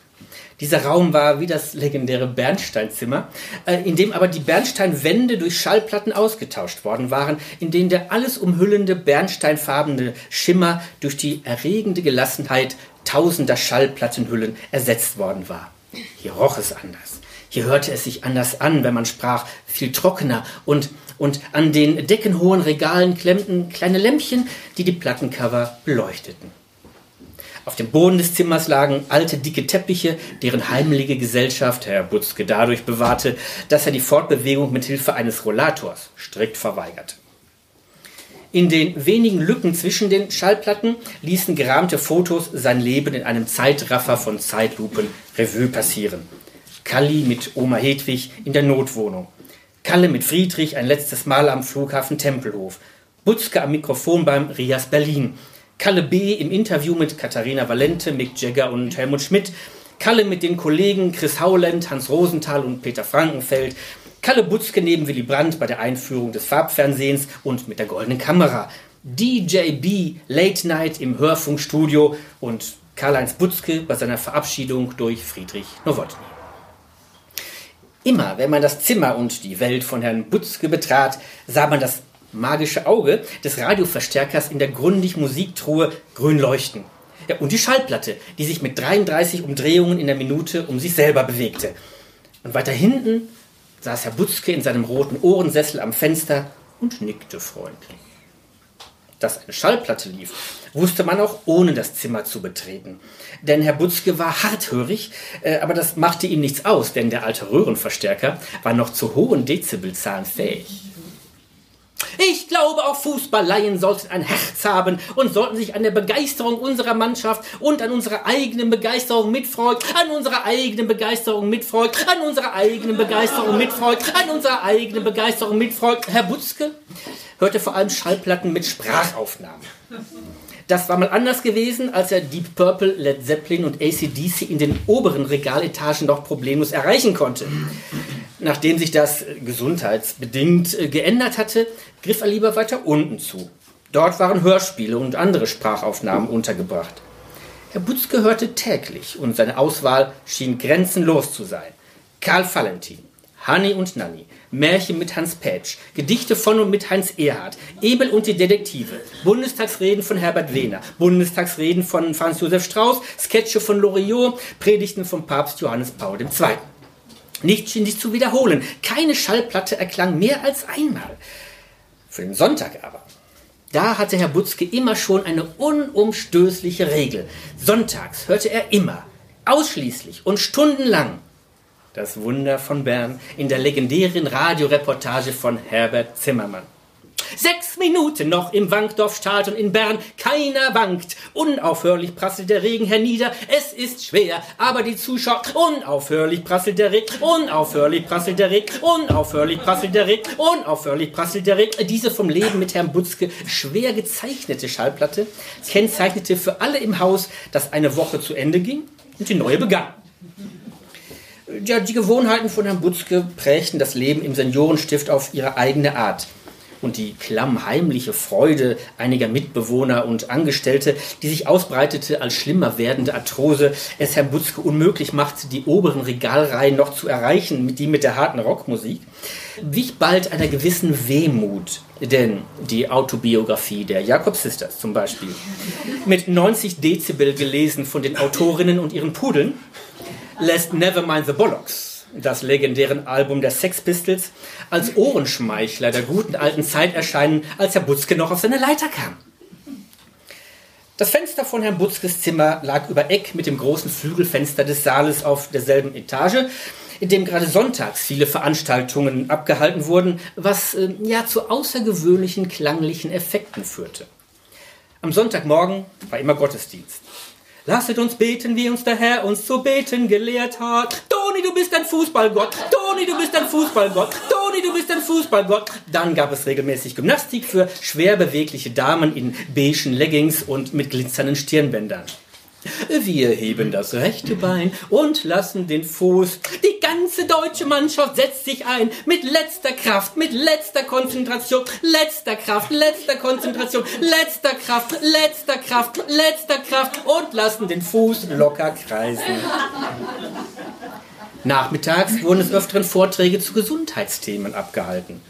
Dieser Raum war wie das legendäre Bernsteinzimmer, äh, in dem aber die Bernsteinwände durch Schallplatten ausgetauscht worden waren, in denen der alles umhüllende bernsteinfarbene Schimmer durch die erregende Gelassenheit tausender Schallplattenhüllen ersetzt worden war. Hier roch es anders. Hier hörte es sich anders an, wenn man sprach, viel trockener und, und an den deckenhohen Regalen klemmten kleine Lämpchen, die die Plattencover beleuchteten. Auf dem Boden des Zimmers lagen alte, dicke Teppiche, deren heimliche Gesellschaft Herr Butzke dadurch bewahrte, dass er die Fortbewegung mit Hilfe eines Rollators strikt verweigerte. In den wenigen Lücken zwischen den Schallplatten ließen gerahmte Fotos sein Leben in einem Zeitraffer von Zeitlupen Revue passieren. Kalli mit Oma Hedwig in der Notwohnung. Kalle mit Friedrich ein letztes Mal am Flughafen Tempelhof. Butzke am Mikrofon beim Rias Berlin. Kalle B. im Interview mit Katharina Valente, Mick Jagger und Helmut Schmidt, Kalle mit den Kollegen Chris Howland, Hans Rosenthal und Peter Frankenfeld, Kalle Butzke neben Willy Brandt bei der Einführung des Farbfernsehens und mit der goldenen Kamera. DJB Late Night im Hörfunkstudio und Karl-Heinz Butzke bei seiner Verabschiedung durch Friedrich Nowotny. Immer, wenn man das Zimmer und die Welt von Herrn Butzke betrat, sah man das magische Auge des Radioverstärkers in der Grundig Musiktruhe grün leuchten. Ja, und die Schallplatte, die sich mit 33 Umdrehungen in der Minute um sich selber bewegte. Und weiter hinten saß Herr Butzke in seinem roten Ohrensessel am Fenster und nickte freundlich. Dass eine Schallplatte lief, wusste man auch ohne das Zimmer zu betreten. Denn Herr Butzke war harthörig, äh, aber das machte ihm nichts aus, denn der alte Röhrenverstärker war noch zu hohen Dezibelzahlen fähig. Ich glaube, auch Fußballleien sollten ein Herz haben und sollten sich an der Begeisterung unserer Mannschaft und an unserer eigenen Begeisterung mitfreuen, an unserer eigenen Begeisterung mitfreuen, an unserer eigenen Begeisterung mitfreuen, an unserer eigenen Begeisterung mitfreuen. Herr Butzke hörte vor allem Schallplatten mit Sprachaufnahmen. Das war mal anders gewesen, als er Deep Purple, Led Zeppelin und ACDC in den oberen Regaletagen noch problemlos erreichen konnte. Nachdem sich das gesundheitsbedingt äh, geändert hatte, griff er lieber weiter unten zu. Dort waren Hörspiele und andere Sprachaufnahmen untergebracht. Herr Butz gehörte täglich und seine Auswahl schien grenzenlos zu sein. Karl Valentin, Hanni und Nanni, Märchen mit Hans Pätsch, Gedichte von und mit Heinz Erhard, Ebel und die Detektive, Bundestagsreden von Herbert Wehner, Bundestagsreden von Franz Josef Strauß, Sketche von Loriot, Predigten von Papst Johannes Paul II. Nicht schien sich zu wiederholen. Keine Schallplatte erklang mehr als einmal. Für den Sonntag aber. Da hatte Herr Butzke immer schon eine unumstößliche Regel. Sonntags hörte er immer, ausschließlich und stundenlang das Wunder von Bern in der legendären Radioreportage von Herbert Zimmermann. Sechs Minuten noch im Wankdorfstadion in Bern. Keiner wankt. Unaufhörlich prasselt der Regen hernieder. Es ist schwer, aber die Zuschauer. Unaufhörlich prasselt der Regen. Unaufhörlich prasselt der Regen. Unaufhörlich prasselt der Regen. Unaufhörlich prasselt der Regen. Diese vom Leben mit Herrn Butzke schwer gezeichnete Schallplatte kennzeichnete für alle im Haus, dass eine Woche zu Ende ging und die neue begann. Ja, die Gewohnheiten von Herrn Butzke prägten das Leben im Seniorenstift auf ihre eigene Art und die klammheimliche Freude einiger Mitbewohner und Angestellte, die sich ausbreitete als schlimmer werdende Arthrose, es Herrn Butzke unmöglich machte, die oberen Regalreihen noch zu erreichen, die mit der harten Rockmusik, wich bald einer gewissen Wehmut. Denn die Autobiografie der Jakob Sisters zum Beispiel, mit 90 Dezibel gelesen von den Autorinnen und ihren Pudeln, lässt Nevermind the Bollocks das legendären Album der Sex Pistols, als Ohrenschmeichler der guten alten Zeit erscheinen, als Herr Butzke noch auf seine Leiter kam. Das Fenster von Herrn Butzkes Zimmer lag über Eck mit dem großen Flügelfenster des Saales auf derselben Etage, in dem gerade sonntags viele Veranstaltungen abgehalten wurden, was äh, ja zu außergewöhnlichen klanglichen Effekten führte. Am Sonntagmorgen war immer Gottesdienst. Lasset uns beten, wie uns der Herr uns zu beten gelehrt hat. Toni, du bist ein Fußballgott. Toni, du bist ein Fußballgott. Toni, du bist ein Fußballgott. Dann gab es regelmäßig Gymnastik für schwer bewegliche Damen in beigen Leggings und mit glitzernden Stirnbändern. Wir heben das rechte Bein und lassen den Fuß. Die ganze deutsche Mannschaft setzt sich ein mit letzter Kraft, mit letzter Konzentration, letzter Kraft, letzter Konzentration, letzter Kraft, letzter Kraft, letzter Kraft und lassen den Fuß locker kreisen. Nachmittags wurden es öfteren Vorträge zu Gesundheitsthemen abgehalten.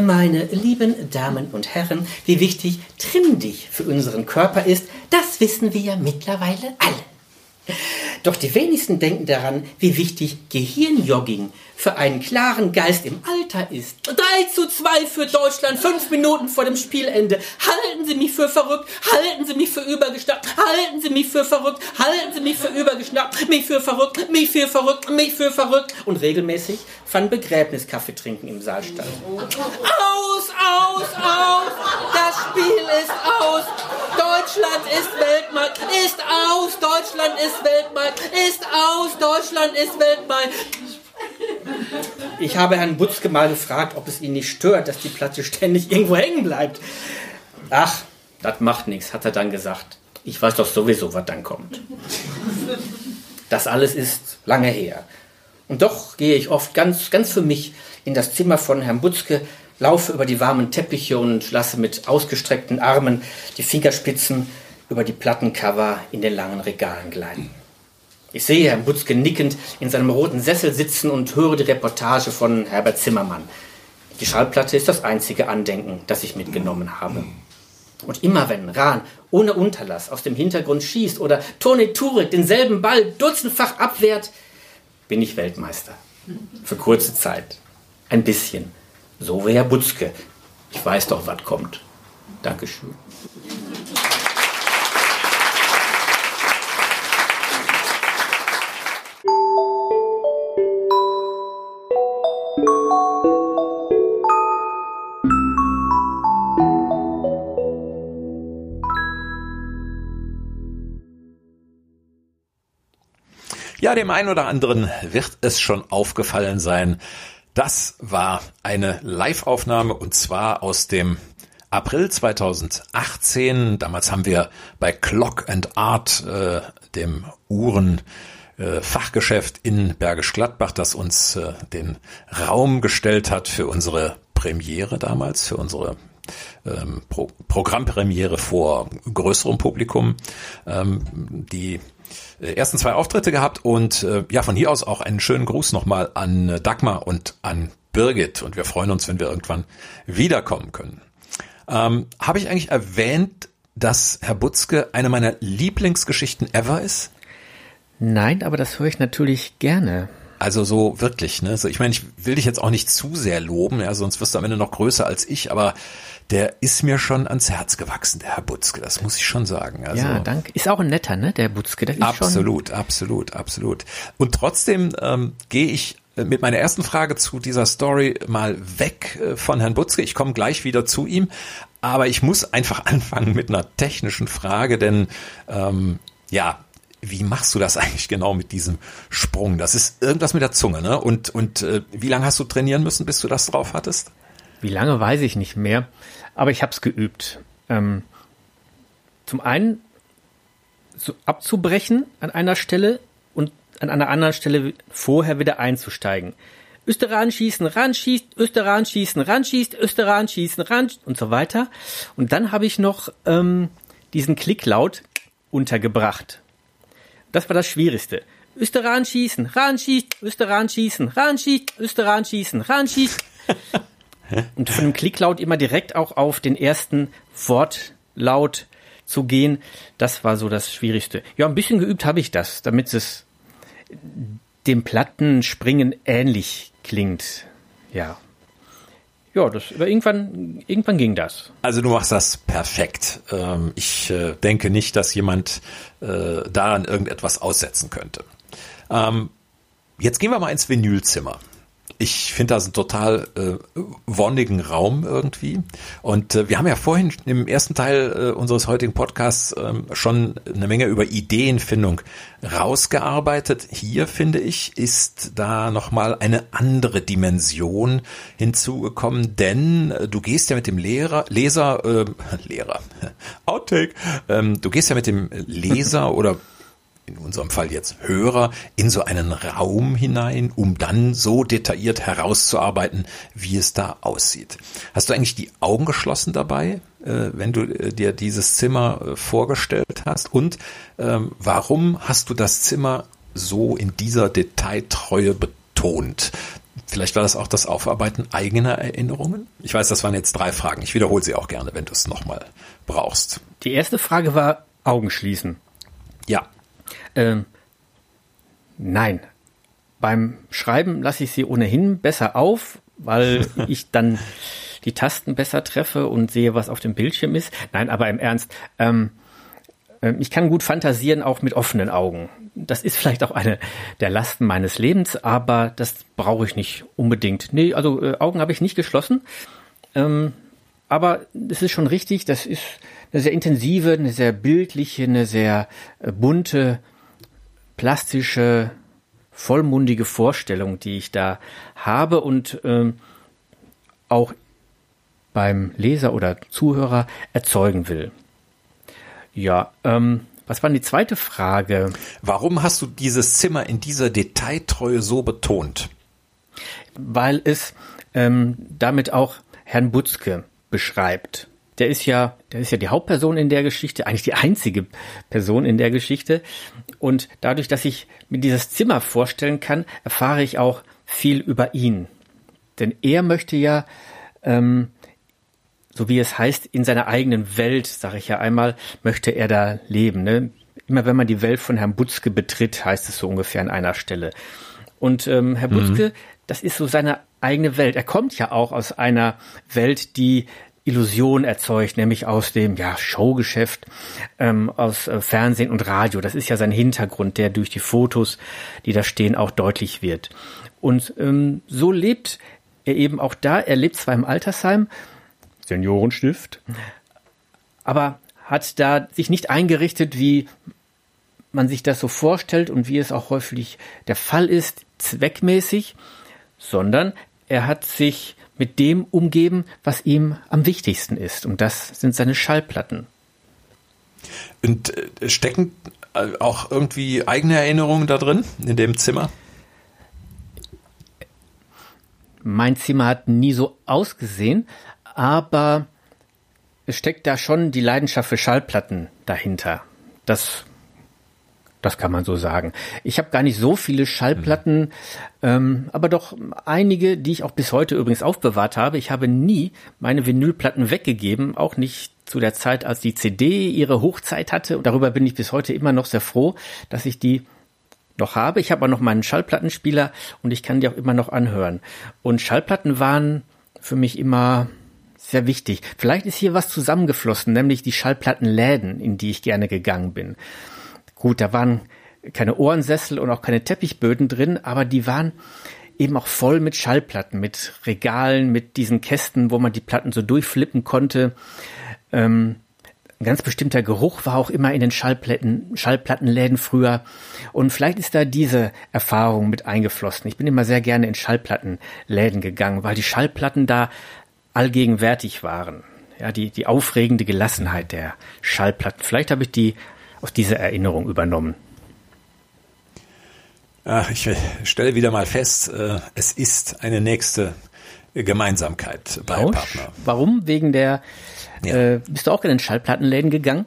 Meine lieben Damen und Herren, wie wichtig Trimm für unseren Körper ist, das wissen wir ja mittlerweile alle. Doch die wenigsten denken daran, wie wichtig Gehirnjogging für einen klaren Geist im Alter ist. 3 zu 2 für Deutschland, fünf Minuten vor dem Spielende. Halten Sie mich für verrückt, halten Sie mich für übergeschnappt, halten Sie mich für verrückt, halten Sie mich für übergeschnappt, mich für verrückt, mich für verrückt, mich für verrückt. Und regelmäßig fand Begräbniskaffee trinken im Saal statt. Aus, aus, aus! Das Spiel ist aus! Deutschland ist Weltmarkt, ist aus! Deutschland ist Weltmarkt, ist aus! Deutschland ist Weltmarkt! Ich habe Herrn Butzke mal gefragt, ob es ihn nicht stört, dass die Platte ständig irgendwo hängen bleibt. Ach, das macht nichts, hat er dann gesagt. Ich weiß doch sowieso, was dann kommt. Das alles ist lange her. Und doch gehe ich oft ganz, ganz für mich in das Zimmer von Herrn Butzke, laufe über die warmen Teppiche und lasse mit ausgestreckten Armen die Fingerspitzen über die Plattencover in den langen Regalen gleiten. Ich sehe Herrn Butzke nickend in seinem roten Sessel sitzen und höre die Reportage von Herbert Zimmermann. Die Schallplatte ist das einzige Andenken, das ich mitgenommen habe. Und immer wenn Rahn ohne Unterlass aus dem Hintergrund schießt oder Toni Turek denselben Ball dutzendfach abwehrt, bin ich Weltmeister. Für kurze Zeit. Ein bisschen. So wie Herr Butzke. Ich weiß doch, was kommt. Dankeschön. Ja, dem einen oder anderen wird es schon aufgefallen sein. Das war eine Live-Aufnahme und zwar aus dem April 2018. Damals haben wir bei Clock and Art, äh, dem Uhren, Fachgeschäft in Bergisch Gladbach, das uns äh, den Raum gestellt hat für unsere Premiere damals, für unsere ähm, Pro Programmpremiere vor größerem Publikum. Ähm, die ersten zwei Auftritte gehabt und äh, ja, von hier aus auch einen schönen Gruß nochmal an äh, Dagmar und an Birgit und wir freuen uns, wenn wir irgendwann wiederkommen können. Ähm, Habe ich eigentlich erwähnt, dass Herr Butzke eine meiner Lieblingsgeschichten ever ist? Nein, aber das höre ich natürlich gerne. Also so wirklich, ne? So, ich meine, ich will dich jetzt auch nicht zu sehr loben, ja, sonst wirst du am Ende noch größer als ich, aber der ist mir schon ans Herz gewachsen, der Herr Butzke, das muss ich schon sagen. Also, ja, danke. Ist auch ein netter, ne, der Butzke. Der ist absolut, schon absolut, absolut. Und trotzdem ähm, gehe ich äh, mit meiner ersten Frage zu dieser Story mal weg äh, von Herrn Butzke. Ich komme gleich wieder zu ihm, aber ich muss einfach anfangen mit einer technischen Frage, denn ähm, ja, wie machst du das eigentlich genau mit diesem Sprung? Das ist irgendwas mit der Zunge, ne? Und, und äh, wie lange hast du trainieren müssen, bis du das drauf hattest? Wie lange weiß ich nicht mehr, aber ich habe es geübt. Ähm, zum einen so abzubrechen an einer Stelle und an einer anderen Stelle vorher wieder einzusteigen. Österan schießen, ran schießt, Österan schießen, ran schießt, Österan schießen, ran und so weiter. Und dann habe ich noch ähm, diesen Klicklaut untergebracht. Das war das Schwierigste. Österan schießen, ran schießt, Österan schießen, ran schießt, Österan schießen, ran schießt. Und von dem Klicklaut immer direkt auch auf den ersten Wortlaut zu gehen, das war so das Schwierigste. Ja, ein bisschen geübt habe ich das, damit es dem Plattenspringen ähnlich klingt. Ja. Ja, das, aber irgendwann, irgendwann ging das. Also du machst das perfekt. Ähm, ich äh, denke nicht, dass jemand äh, daran irgendetwas aussetzen könnte. Ähm, jetzt gehen wir mal ins Vinylzimmer ich finde das einen total äh, wonnigen Raum irgendwie. Und äh, wir haben ja vorhin im ersten Teil äh, unseres heutigen Podcasts äh, schon eine Menge über Ideenfindung rausgearbeitet. Hier finde ich, ist da nochmal eine andere Dimension hinzugekommen, denn äh, du gehst ja mit dem Lehrer, Leser, äh, Lehrer, Outtake, ähm, du gehst ja mit dem Leser oder in unserem Fall jetzt Hörer, in so einen Raum hinein, um dann so detailliert herauszuarbeiten, wie es da aussieht. Hast du eigentlich die Augen geschlossen dabei, äh, wenn du äh, dir dieses Zimmer äh, vorgestellt hast? Und ähm, warum hast du das Zimmer so in dieser Detailtreue betont? Vielleicht war das auch das Aufarbeiten eigener Erinnerungen? Ich weiß, das waren jetzt drei Fragen. Ich wiederhole sie auch gerne, wenn du es nochmal brauchst. Die erste Frage war Augen schließen. Ja. Ähm, nein. Beim Schreiben lasse ich sie ohnehin besser auf, weil ich dann die Tasten besser treffe und sehe, was auf dem Bildschirm ist. Nein, aber im Ernst. Ähm, äh, ich kann gut fantasieren, auch mit offenen Augen. Das ist vielleicht auch eine der Lasten meines Lebens, aber das brauche ich nicht unbedingt. Nee, also äh, Augen habe ich nicht geschlossen. Ähm, aber es ist schon richtig, das ist eine sehr intensive, eine sehr bildliche, eine sehr äh, bunte plastische, vollmundige Vorstellung, die ich da habe und ähm, auch beim Leser oder Zuhörer erzeugen will. Ja, ähm, was war die zweite Frage? Warum hast du dieses Zimmer in dieser Detailtreue so betont? Weil es ähm, damit auch Herrn Butzke beschreibt. Der ist ja, der ist ja die Hauptperson in der Geschichte, eigentlich die einzige Person in der Geschichte. Und dadurch, dass ich mir dieses Zimmer vorstellen kann, erfahre ich auch viel über ihn. Denn er möchte ja, ähm, so wie es heißt, in seiner eigenen Welt, sage ich ja einmal, möchte er da leben. Ne? Immer wenn man die Welt von Herrn Butzke betritt, heißt es so ungefähr an einer Stelle. Und ähm, Herr Butzke, mhm. das ist so seine eigene Welt. Er kommt ja auch aus einer Welt, die Illusion erzeugt, nämlich aus dem ja, Showgeschäft, ähm, aus äh, Fernsehen und Radio. Das ist ja sein Hintergrund, der durch die Fotos, die da stehen, auch deutlich wird. Und ähm, so lebt er eben auch da. Er lebt zwar im Altersheim, Seniorenstift, aber hat da sich nicht eingerichtet, wie man sich das so vorstellt und wie es auch häufig der Fall ist, zweckmäßig, sondern er hat sich mit dem umgeben, was ihm am wichtigsten ist. Und das sind seine Schallplatten. Und äh, stecken äh, auch irgendwie eigene Erinnerungen da drin, in dem Zimmer? Mein Zimmer hat nie so ausgesehen, aber es steckt da schon die Leidenschaft für Schallplatten dahinter. Das das kann man so sagen. Ich habe gar nicht so viele Schallplatten, mhm. ähm, aber doch einige, die ich auch bis heute übrigens aufbewahrt habe. Ich habe nie meine Vinylplatten weggegeben, auch nicht zu der Zeit, als die CD ihre Hochzeit hatte. Und darüber bin ich bis heute immer noch sehr froh, dass ich die noch habe. Ich habe auch noch meinen Schallplattenspieler und ich kann die auch immer noch anhören. Und Schallplatten waren für mich immer sehr wichtig. Vielleicht ist hier was zusammengeflossen, nämlich die Schallplattenläden, in die ich gerne gegangen bin. Gut, da waren keine Ohrensessel und auch keine Teppichböden drin, aber die waren eben auch voll mit Schallplatten, mit Regalen, mit diesen Kästen, wo man die Platten so durchflippen konnte. Ähm, ein ganz bestimmter Geruch war auch immer in den Schallplatten, Schallplattenläden früher. Und vielleicht ist da diese Erfahrung mit eingeflossen. Ich bin immer sehr gerne in Schallplattenläden gegangen, weil die Schallplatten da allgegenwärtig waren. Ja, die, die aufregende Gelassenheit der Schallplatten. Vielleicht habe ich die aus dieser Erinnerung übernommen? Ach, ich stelle wieder mal fest, äh, es ist eine nächste Gemeinsamkeit bei Rausch? Partner. Warum? Wegen der, ja. äh, bist du auch in den Schallplattenläden gegangen?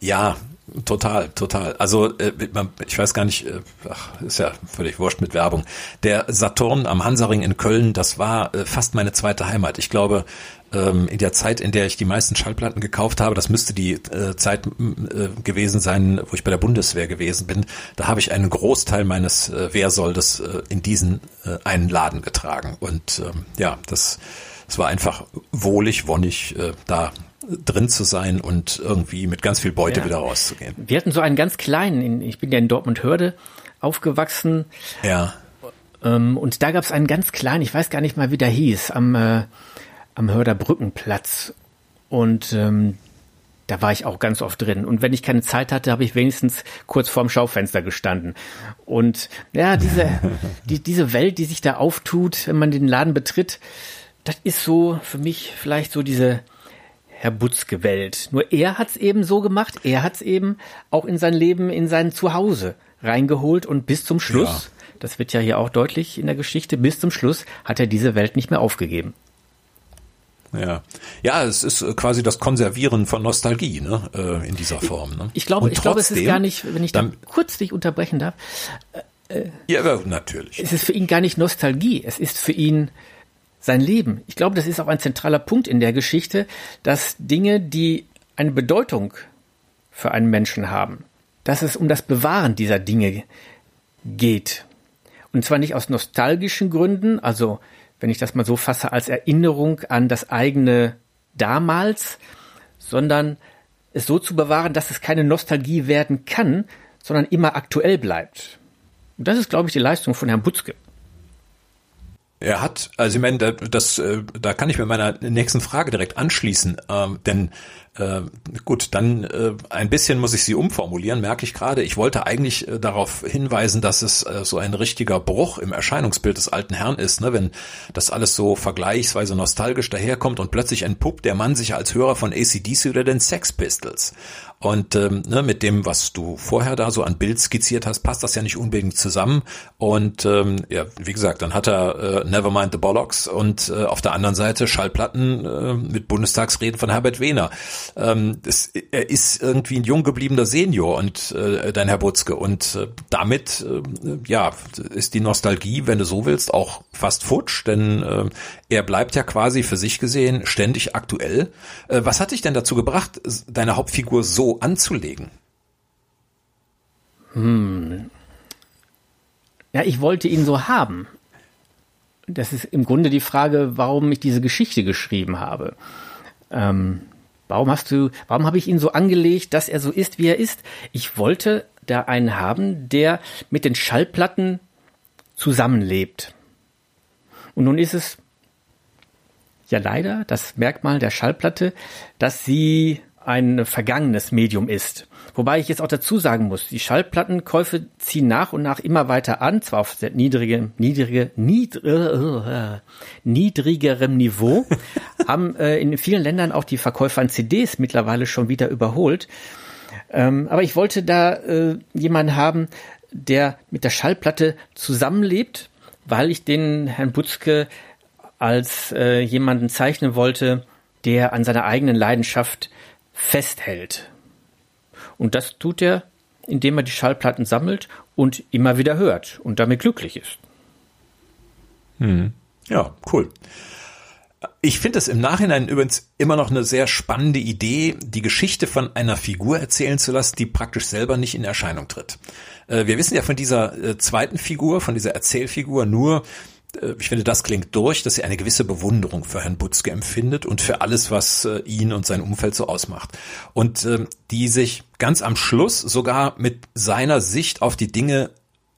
Ja, Total, total. Also äh, ich weiß gar nicht, äh, ach, ist ja völlig wurscht mit Werbung. Der Saturn am Hansaring in Köln, das war fast meine zweite Heimat. Ich glaube, ähm, in der Zeit, in der ich die meisten Schallplatten gekauft habe, das müsste die Zeit gewesen sein, wo ich bei der Bundeswehr gewesen bin. Da habe ich einen Großteil meines Wehrsoldes in diesen einen Laden getragen. Und ähm, ja, das, das war einfach wohlig, wonnig, da drin zu sein und irgendwie mit ganz viel Beute ja. wieder rauszugehen. Wir hatten so einen ganz kleinen, ich bin ja in Dortmund-Hörde aufgewachsen. Ja. Ähm, und da gab es einen ganz kleinen, ich weiß gar nicht mal, wie der hieß, am, äh, am Hörder Brückenplatz. Und ähm, da war ich auch ganz oft drin. Und wenn ich keine Zeit hatte, habe ich wenigstens kurz vorm Schaufenster gestanden. Und ja, diese, die, diese Welt, die sich da auftut, wenn man den Laden betritt, das ist so für mich vielleicht so diese, Herr Butz gewählt. Nur er hat's eben so gemacht, er hat's eben auch in sein Leben, in sein Zuhause reingeholt und bis zum Schluss, ja. das wird ja hier auch deutlich in der Geschichte, bis zum Schluss hat er diese Welt nicht mehr aufgegeben. Ja, ja, es ist quasi das Konservieren von Nostalgie, ne, äh, in dieser Form. Ne? Ich glaube, ich glaube, es ist gar nicht, wenn ich da kurz dich unterbrechen darf. Äh, ja, natürlich. Es ist für ihn gar nicht Nostalgie. Es ist für ihn sein Leben. Ich glaube, das ist auch ein zentraler Punkt in der Geschichte, dass Dinge, die eine Bedeutung für einen Menschen haben, dass es um das Bewahren dieser Dinge geht. Und zwar nicht aus nostalgischen Gründen, also wenn ich das mal so fasse, als Erinnerung an das eigene damals, sondern es so zu bewahren, dass es keine Nostalgie werden kann, sondern immer aktuell bleibt. Und das ist, glaube ich, die Leistung von Herrn Butzke. Er hat, also ich meine, das, äh, da kann ich mit meiner nächsten Frage direkt anschließen, ähm, denn äh, gut, dann äh, ein bisschen muss ich sie umformulieren, merke ich gerade. Ich wollte eigentlich äh, darauf hinweisen, dass es äh, so ein richtiger Bruch im Erscheinungsbild des alten Herrn ist, ne? wenn das alles so vergleichsweise nostalgisch daherkommt und plötzlich entpuppt der Mann sich als Hörer von ACDC oder den Sex Pistols. Und ähm, ne, mit dem, was du vorher da so an Bild skizziert hast, passt das ja nicht unbedingt zusammen. Und ähm, ja, wie gesagt, dann hat er äh, Nevermind the Bollocks und äh, auf der anderen Seite Schallplatten äh, mit Bundestagsreden von Herbert Wehner. Ähm, das, er ist irgendwie ein jung gebliebener Senior und äh, dein Herr Butzke. Und äh, damit äh, ja ist die Nostalgie, wenn du so willst, auch fast futsch, denn äh, er bleibt ja quasi für sich gesehen ständig aktuell. Äh, was hat dich denn dazu gebracht, deine Hauptfigur so anzulegen? Hm. Ja, ich wollte ihn so haben. Das ist im Grunde die Frage, warum ich diese Geschichte geschrieben habe. Ähm, warum hast du, warum habe ich ihn so angelegt, dass er so ist, wie er ist? Ich wollte da einen haben, der mit den Schallplatten zusammenlebt. Und nun ist es ja leider das Merkmal der Schallplatte, dass sie ein vergangenes Medium ist. Wobei ich jetzt auch dazu sagen muss, die Schallplattenkäufe ziehen nach und nach immer weiter an, zwar auf sehr niedrige, niedrige, niedrige, niedrigerem Niveau, haben äh, in vielen Ländern auch die Verkäufe an CDs mittlerweile schon wieder überholt. Ähm, aber ich wollte da äh, jemanden haben, der mit der Schallplatte zusammenlebt, weil ich den Herrn Butzke als äh, jemanden zeichnen wollte, der an seiner eigenen Leidenschaft festhält. Und das tut er, indem er die Schallplatten sammelt und immer wieder hört und damit glücklich ist. Hm. Ja, cool. Ich finde es im Nachhinein übrigens immer noch eine sehr spannende Idee, die Geschichte von einer Figur erzählen zu lassen, die praktisch selber nicht in Erscheinung tritt. Äh, wir wissen ja von dieser äh, zweiten Figur, von dieser Erzählfigur nur, ich finde, das klingt durch, dass sie eine gewisse Bewunderung für Herrn Butzke empfindet und für alles, was äh, ihn und sein Umfeld so ausmacht. Und äh, die sich ganz am Schluss sogar mit seiner Sicht auf die Dinge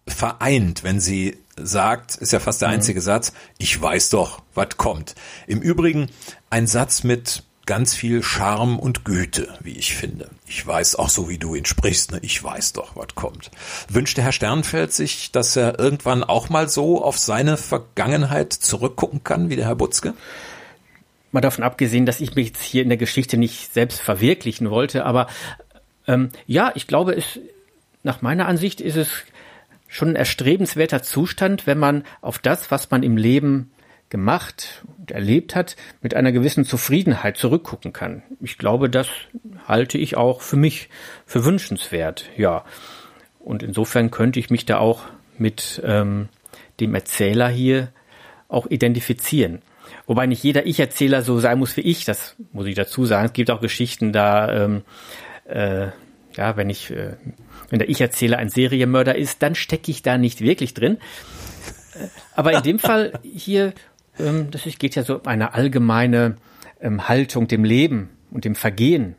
vereint, wenn sie sagt, ist ja fast der mhm. einzige mhm. Satz, ich weiß doch, was kommt. Im Übrigen ein Satz mit ganz viel Charme und Güte, wie ich finde. Ich weiß auch so, wie du ihn sprichst, ne? ich weiß doch, was kommt. Wünschte Herr Sternfeld sich, dass er irgendwann auch mal so auf seine Vergangenheit zurückgucken kann, wie der Herr Butzke? Mal davon abgesehen, dass ich mich jetzt hier in der Geschichte nicht selbst verwirklichen wollte, aber ähm, ja, ich glaube, es, nach meiner Ansicht ist es schon ein erstrebenswerter Zustand, wenn man auf das, was man im Leben gemacht und erlebt hat, mit einer gewissen Zufriedenheit zurückgucken kann. Ich glaube, das halte ich auch für mich für wünschenswert, ja. Und insofern könnte ich mich da auch mit ähm, dem Erzähler hier auch identifizieren. Wobei nicht jeder Ich-Erzähler so sein muss wie ich, das muss ich dazu sagen. Es gibt auch Geschichten da, ähm, äh, ja, wenn ich, äh, wenn der Ich-Erzähler ein Serienmörder ist, dann stecke ich da nicht wirklich drin. Äh, aber in dem Fall hier ähm, das geht ja so um eine allgemeine ähm, Haltung dem Leben und dem Vergehen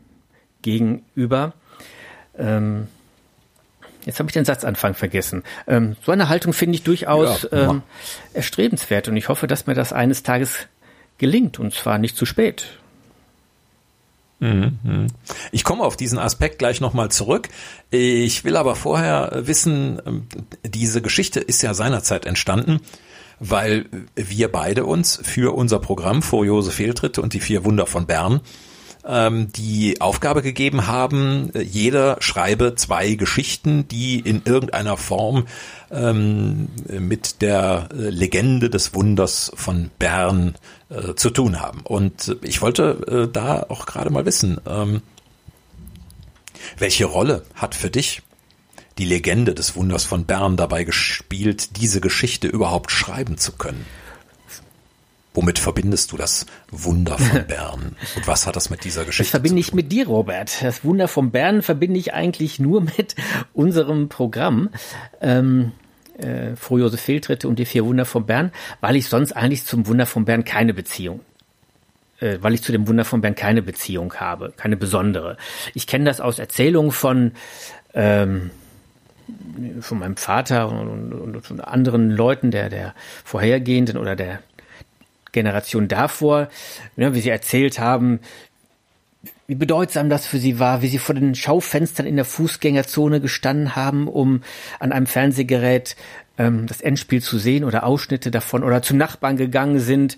gegenüber. Ähm, jetzt habe ich den Satzanfang vergessen. Ähm, so eine Haltung finde ich durchaus ja, ähm, erstrebenswert und ich hoffe, dass mir das eines Tages gelingt und zwar nicht zu spät. Mhm, mhm. Ich komme auf diesen Aspekt gleich nochmal zurück. Ich will aber vorher wissen, diese Geschichte ist ja seinerzeit entstanden weil wir beide uns für unser Programm Furiose Fehltritte und die vier Wunder von Bern ähm, die Aufgabe gegeben haben, jeder schreibe zwei Geschichten, die in irgendeiner Form ähm, mit der Legende des Wunders von Bern äh, zu tun haben. Und ich wollte äh, da auch gerade mal wissen, ähm, welche Rolle hat für dich die Legende des Wunders von Bern dabei gespielt, diese Geschichte überhaupt schreiben zu können? Womit verbindest du das Wunder von Bern? Und was hat das mit dieser Geschichte Das verbinde ich mit dir, Robert. Das Wunder von Bern verbinde ich eigentlich nur mit unserem Programm. Ähm, äh, Furiose Fehltritte und die vier Wunder von Bern, weil ich sonst eigentlich zum Wunder von Bern keine Beziehung äh, weil ich zu dem Wunder von Bern keine Beziehung habe, keine besondere. Ich kenne das aus Erzählungen von ähm, von meinem Vater und, und, und anderen Leuten der, der vorhergehenden oder der Generation davor, ne, wie sie erzählt haben, wie bedeutsam das für sie war, wie sie vor den Schaufenstern in der Fußgängerzone gestanden haben, um an einem Fernsehgerät ähm, das Endspiel zu sehen oder Ausschnitte davon oder zum Nachbarn gegangen sind.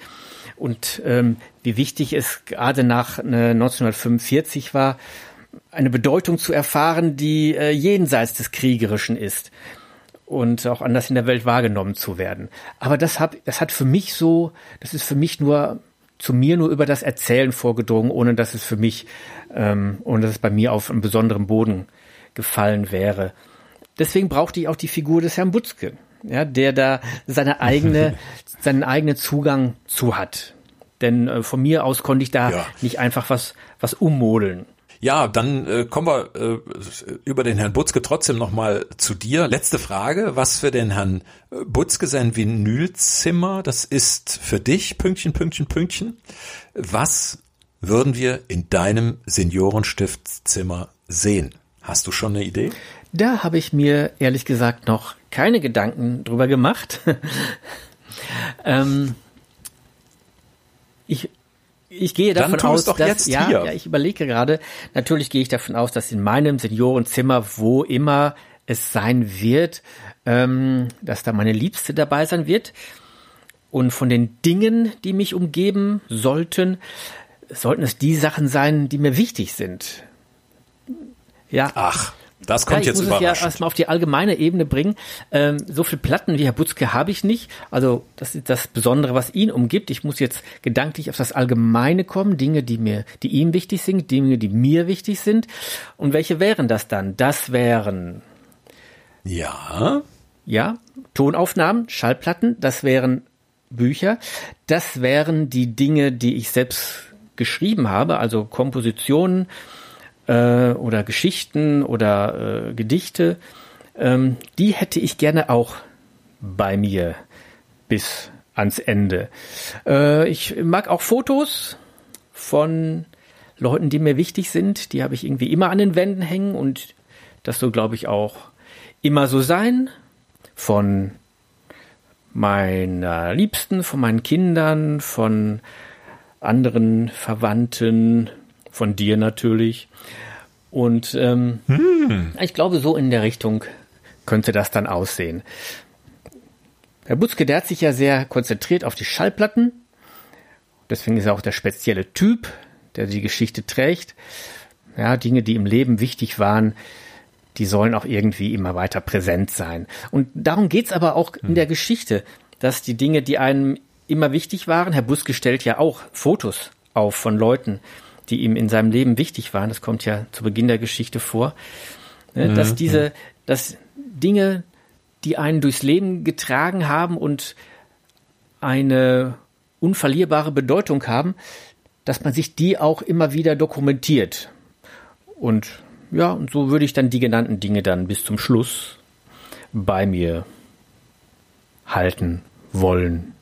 Und ähm, wie wichtig es gerade nach äh, 1945 war, eine Bedeutung zu erfahren, die äh, jenseits des Kriegerischen ist und auch anders in der Welt wahrgenommen zu werden. Aber das hat, das hat für mich so, das ist für mich nur zu mir nur über das Erzählen vorgedrungen, ohne dass es für mich, ähm, ohne dass es bei mir auf einem besonderen Boden gefallen wäre. Deswegen brauchte ich auch die Figur des Herrn Butzke, ja, der da seine eigene, seinen eigenen Zugang zu hat. Denn äh, von mir aus konnte ich da ja. nicht einfach was, was ummodeln. Ja, dann äh, kommen wir äh, über den Herrn Butzke trotzdem nochmal zu dir. Letzte Frage, was für den Herrn äh, Butzke sein Vinylzimmer, das ist für dich, Pünktchen, Pünktchen, Pünktchen. Was würden wir in deinem Seniorenstiftzimmer sehen? Hast du schon eine Idee? Da habe ich mir ehrlich gesagt noch keine Gedanken drüber gemacht. ähm, ich ich gehe davon aus, dass ja, ja, ich überlege gerade, natürlich gehe ich davon aus, dass in meinem Seniorenzimmer, wo immer es sein wird, ähm, dass da meine Liebste dabei sein wird. Und von den Dingen, die mich umgeben sollten, sollten es die Sachen sein, die mir wichtig sind. Ja. Ach. Das kommt ja, jetzt überraschend. Ich muss es ja erstmal auf die allgemeine Ebene bringen. Ähm, so viel Platten wie Herr Butzke habe ich nicht. Also das ist das Besondere, was ihn umgibt. Ich muss jetzt gedanklich auf das Allgemeine kommen. Dinge, die mir, die ihm wichtig sind, Dinge, die mir wichtig sind. Und welche wären das dann? Das wären ja ja Tonaufnahmen, Schallplatten. Das wären Bücher. Das wären die Dinge, die ich selbst geschrieben habe, also Kompositionen äh, oder Geschichten oder äh, Gedichte, ähm, die hätte ich gerne auch bei mir bis ans Ende. Äh, ich mag auch Fotos von Leuten, die mir wichtig sind. Die habe ich irgendwie immer an den Wänden hängen und das soll, glaube ich, auch immer so sein. Von meiner Liebsten, von meinen Kindern, von anderen Verwandten, von dir natürlich. Und ähm, hm. ich glaube, so in der Richtung könnte das dann aussehen. Herr Butzke, der hat sich ja sehr konzentriert auf die Schallplatten. Deswegen ist er auch der spezielle Typ, der die Geschichte trägt. Ja, Dinge, die im Leben wichtig waren, die sollen auch irgendwie immer weiter präsent sein. Und darum geht's aber auch in hm. der Geschichte, dass die Dinge, die einem immer wichtig waren, Herr Buske stellt ja auch Fotos auf von Leuten, die ihm in seinem Leben wichtig waren, das kommt ja zu Beginn der Geschichte vor, ne, mhm. dass diese, dass Dinge, die einen durchs Leben getragen haben und eine unverlierbare Bedeutung haben, dass man sich die auch immer wieder dokumentiert. Und ja, und so würde ich dann die genannten Dinge dann bis zum Schluss bei mir halten wollen.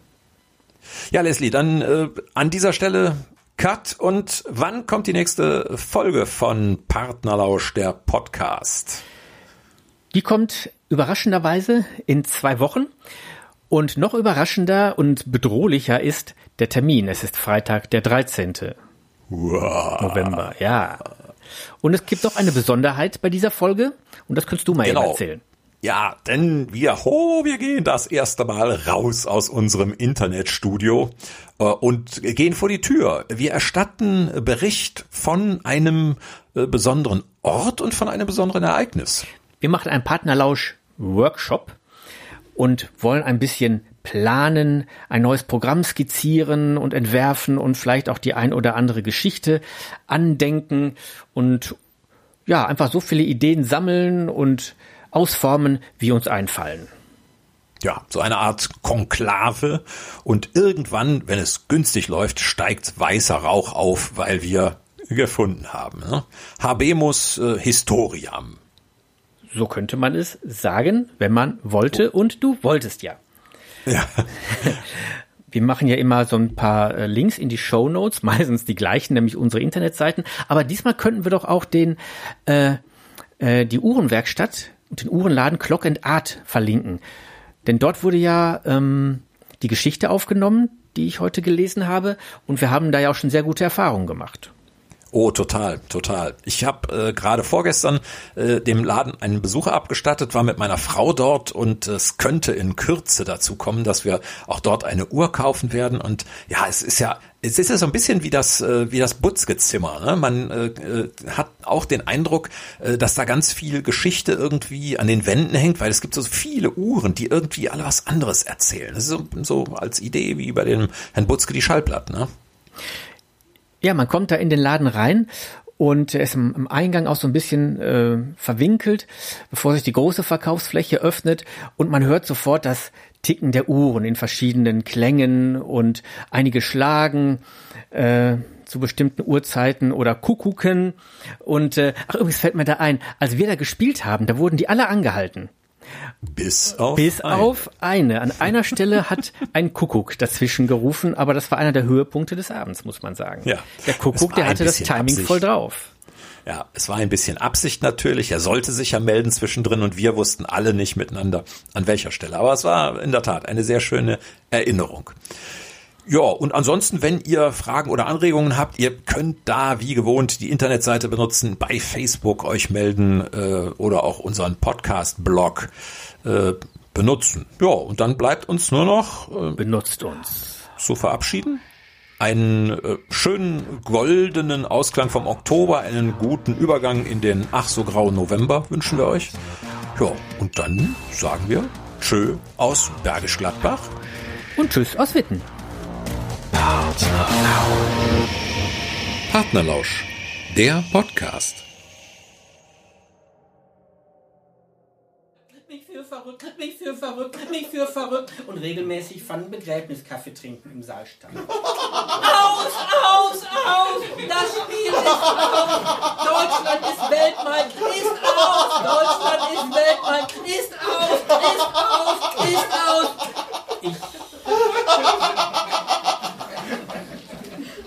Ja, Leslie, dann äh, an dieser Stelle Cut. Und wann kommt die nächste Folge von Partnerlausch, der Podcast? Die kommt überraschenderweise in zwei Wochen. Und noch überraschender und bedrohlicher ist der Termin. Es ist Freitag, der 13. Wow. November, ja. Und es gibt auch eine Besonderheit bei dieser Folge. Und das kannst du mal genau. eben erzählen. Ja, denn wir, ho, wir gehen das erste Mal raus aus unserem Internetstudio äh, und gehen vor die Tür. Wir erstatten Bericht von einem äh, besonderen Ort und von einem besonderen Ereignis. Wir machen einen Partnerlausch-Workshop und wollen ein bisschen planen, ein neues Programm skizzieren und entwerfen und vielleicht auch die ein oder andere Geschichte andenken und ja, einfach so viele Ideen sammeln und ausformen, wie uns einfallen. Ja, so eine Art Konklave und irgendwann, wenn es günstig läuft, steigt weißer Rauch auf, weil wir gefunden haben. Ne? Habemus äh, Historiam. So könnte man es sagen, wenn man wollte und du wolltest ja. Ja. Wir machen ja immer so ein paar äh, Links in die Show Notes, meistens die gleichen, nämlich unsere Internetseiten. Aber diesmal könnten wir doch auch den äh, äh, die Uhrenwerkstatt den Uhrenladen Clock and Art verlinken. Denn dort wurde ja ähm, die Geschichte aufgenommen, die ich heute gelesen habe, und wir haben da ja auch schon sehr gute Erfahrungen gemacht. Oh, total, total. Ich habe äh, gerade vorgestern äh, dem Laden einen Besucher abgestattet, war mit meiner Frau dort und es könnte in Kürze dazu kommen, dass wir auch dort eine Uhr kaufen werden. Und ja, es ist ja es ist ja so ein bisschen wie das, äh, wie das Butzke-Zimmer. Ne? Man äh, äh, hat auch den Eindruck, äh, dass da ganz viel Geschichte irgendwie an den Wänden hängt, weil es gibt so viele Uhren, die irgendwie alle was anderes erzählen. Das ist so, so als Idee wie bei dem Herrn Butzke die Schallplatten. Ne? Ja, man kommt da in den Laden rein und er ist im, Eingang auch so ein bisschen äh, verwinkelt, bevor sich die große Verkaufsfläche öffnet und man hört sofort das Ticken der Uhren in verschiedenen Klängen und einige schlagen äh, zu bestimmten Uhrzeiten oder Kuckucken und äh, ach übrigens fällt mir da ein, als wir da gespielt haben, da wurden die alle angehalten. Bis auf Bis eine. auf eine. An einer Stelle hat ein Kuckuck dazwischen gerufen, aber das war einer der Höhepunkte des Abends, muss man sagen. Ja. Der Kuckuck, der hatte das Timing Absicht. voll drauf. Ja, es war ein bisschen Absicht natürlich. Er sollte sich ja melden zwischendrin und wir wussten alle nicht miteinander an welcher Stelle. Aber es war in der Tat eine sehr schöne Erinnerung. Ja, und ansonsten, wenn ihr Fragen oder Anregungen habt, ihr könnt da wie gewohnt die Internetseite benutzen, bei Facebook euch melden äh, oder auch unseren Podcast-Blog äh, benutzen. Ja, und dann bleibt uns nur noch äh, benutzt uns zu verabschieden. Einen äh, schönen goldenen Ausklang vom Oktober, einen guten Übergang in den ach so grauen November wünschen wir euch. Ja, und dann sagen wir Tschö aus Bergisch Gladbach. Und Tschüss aus Witten. Partnerlausch. Partnerlausch, der Podcast. Mich für verrückt, mich für verrückt, mich für verrückt und regelmäßig fanden Begräbniskaffee trinken im Saal statt. aus, aus, aus! Das Spiel ist aus! Deutschland ist Weltmeister, ist aus! Deutschland ist Weltmeister, ist aus, ist aus, ist aus! Ich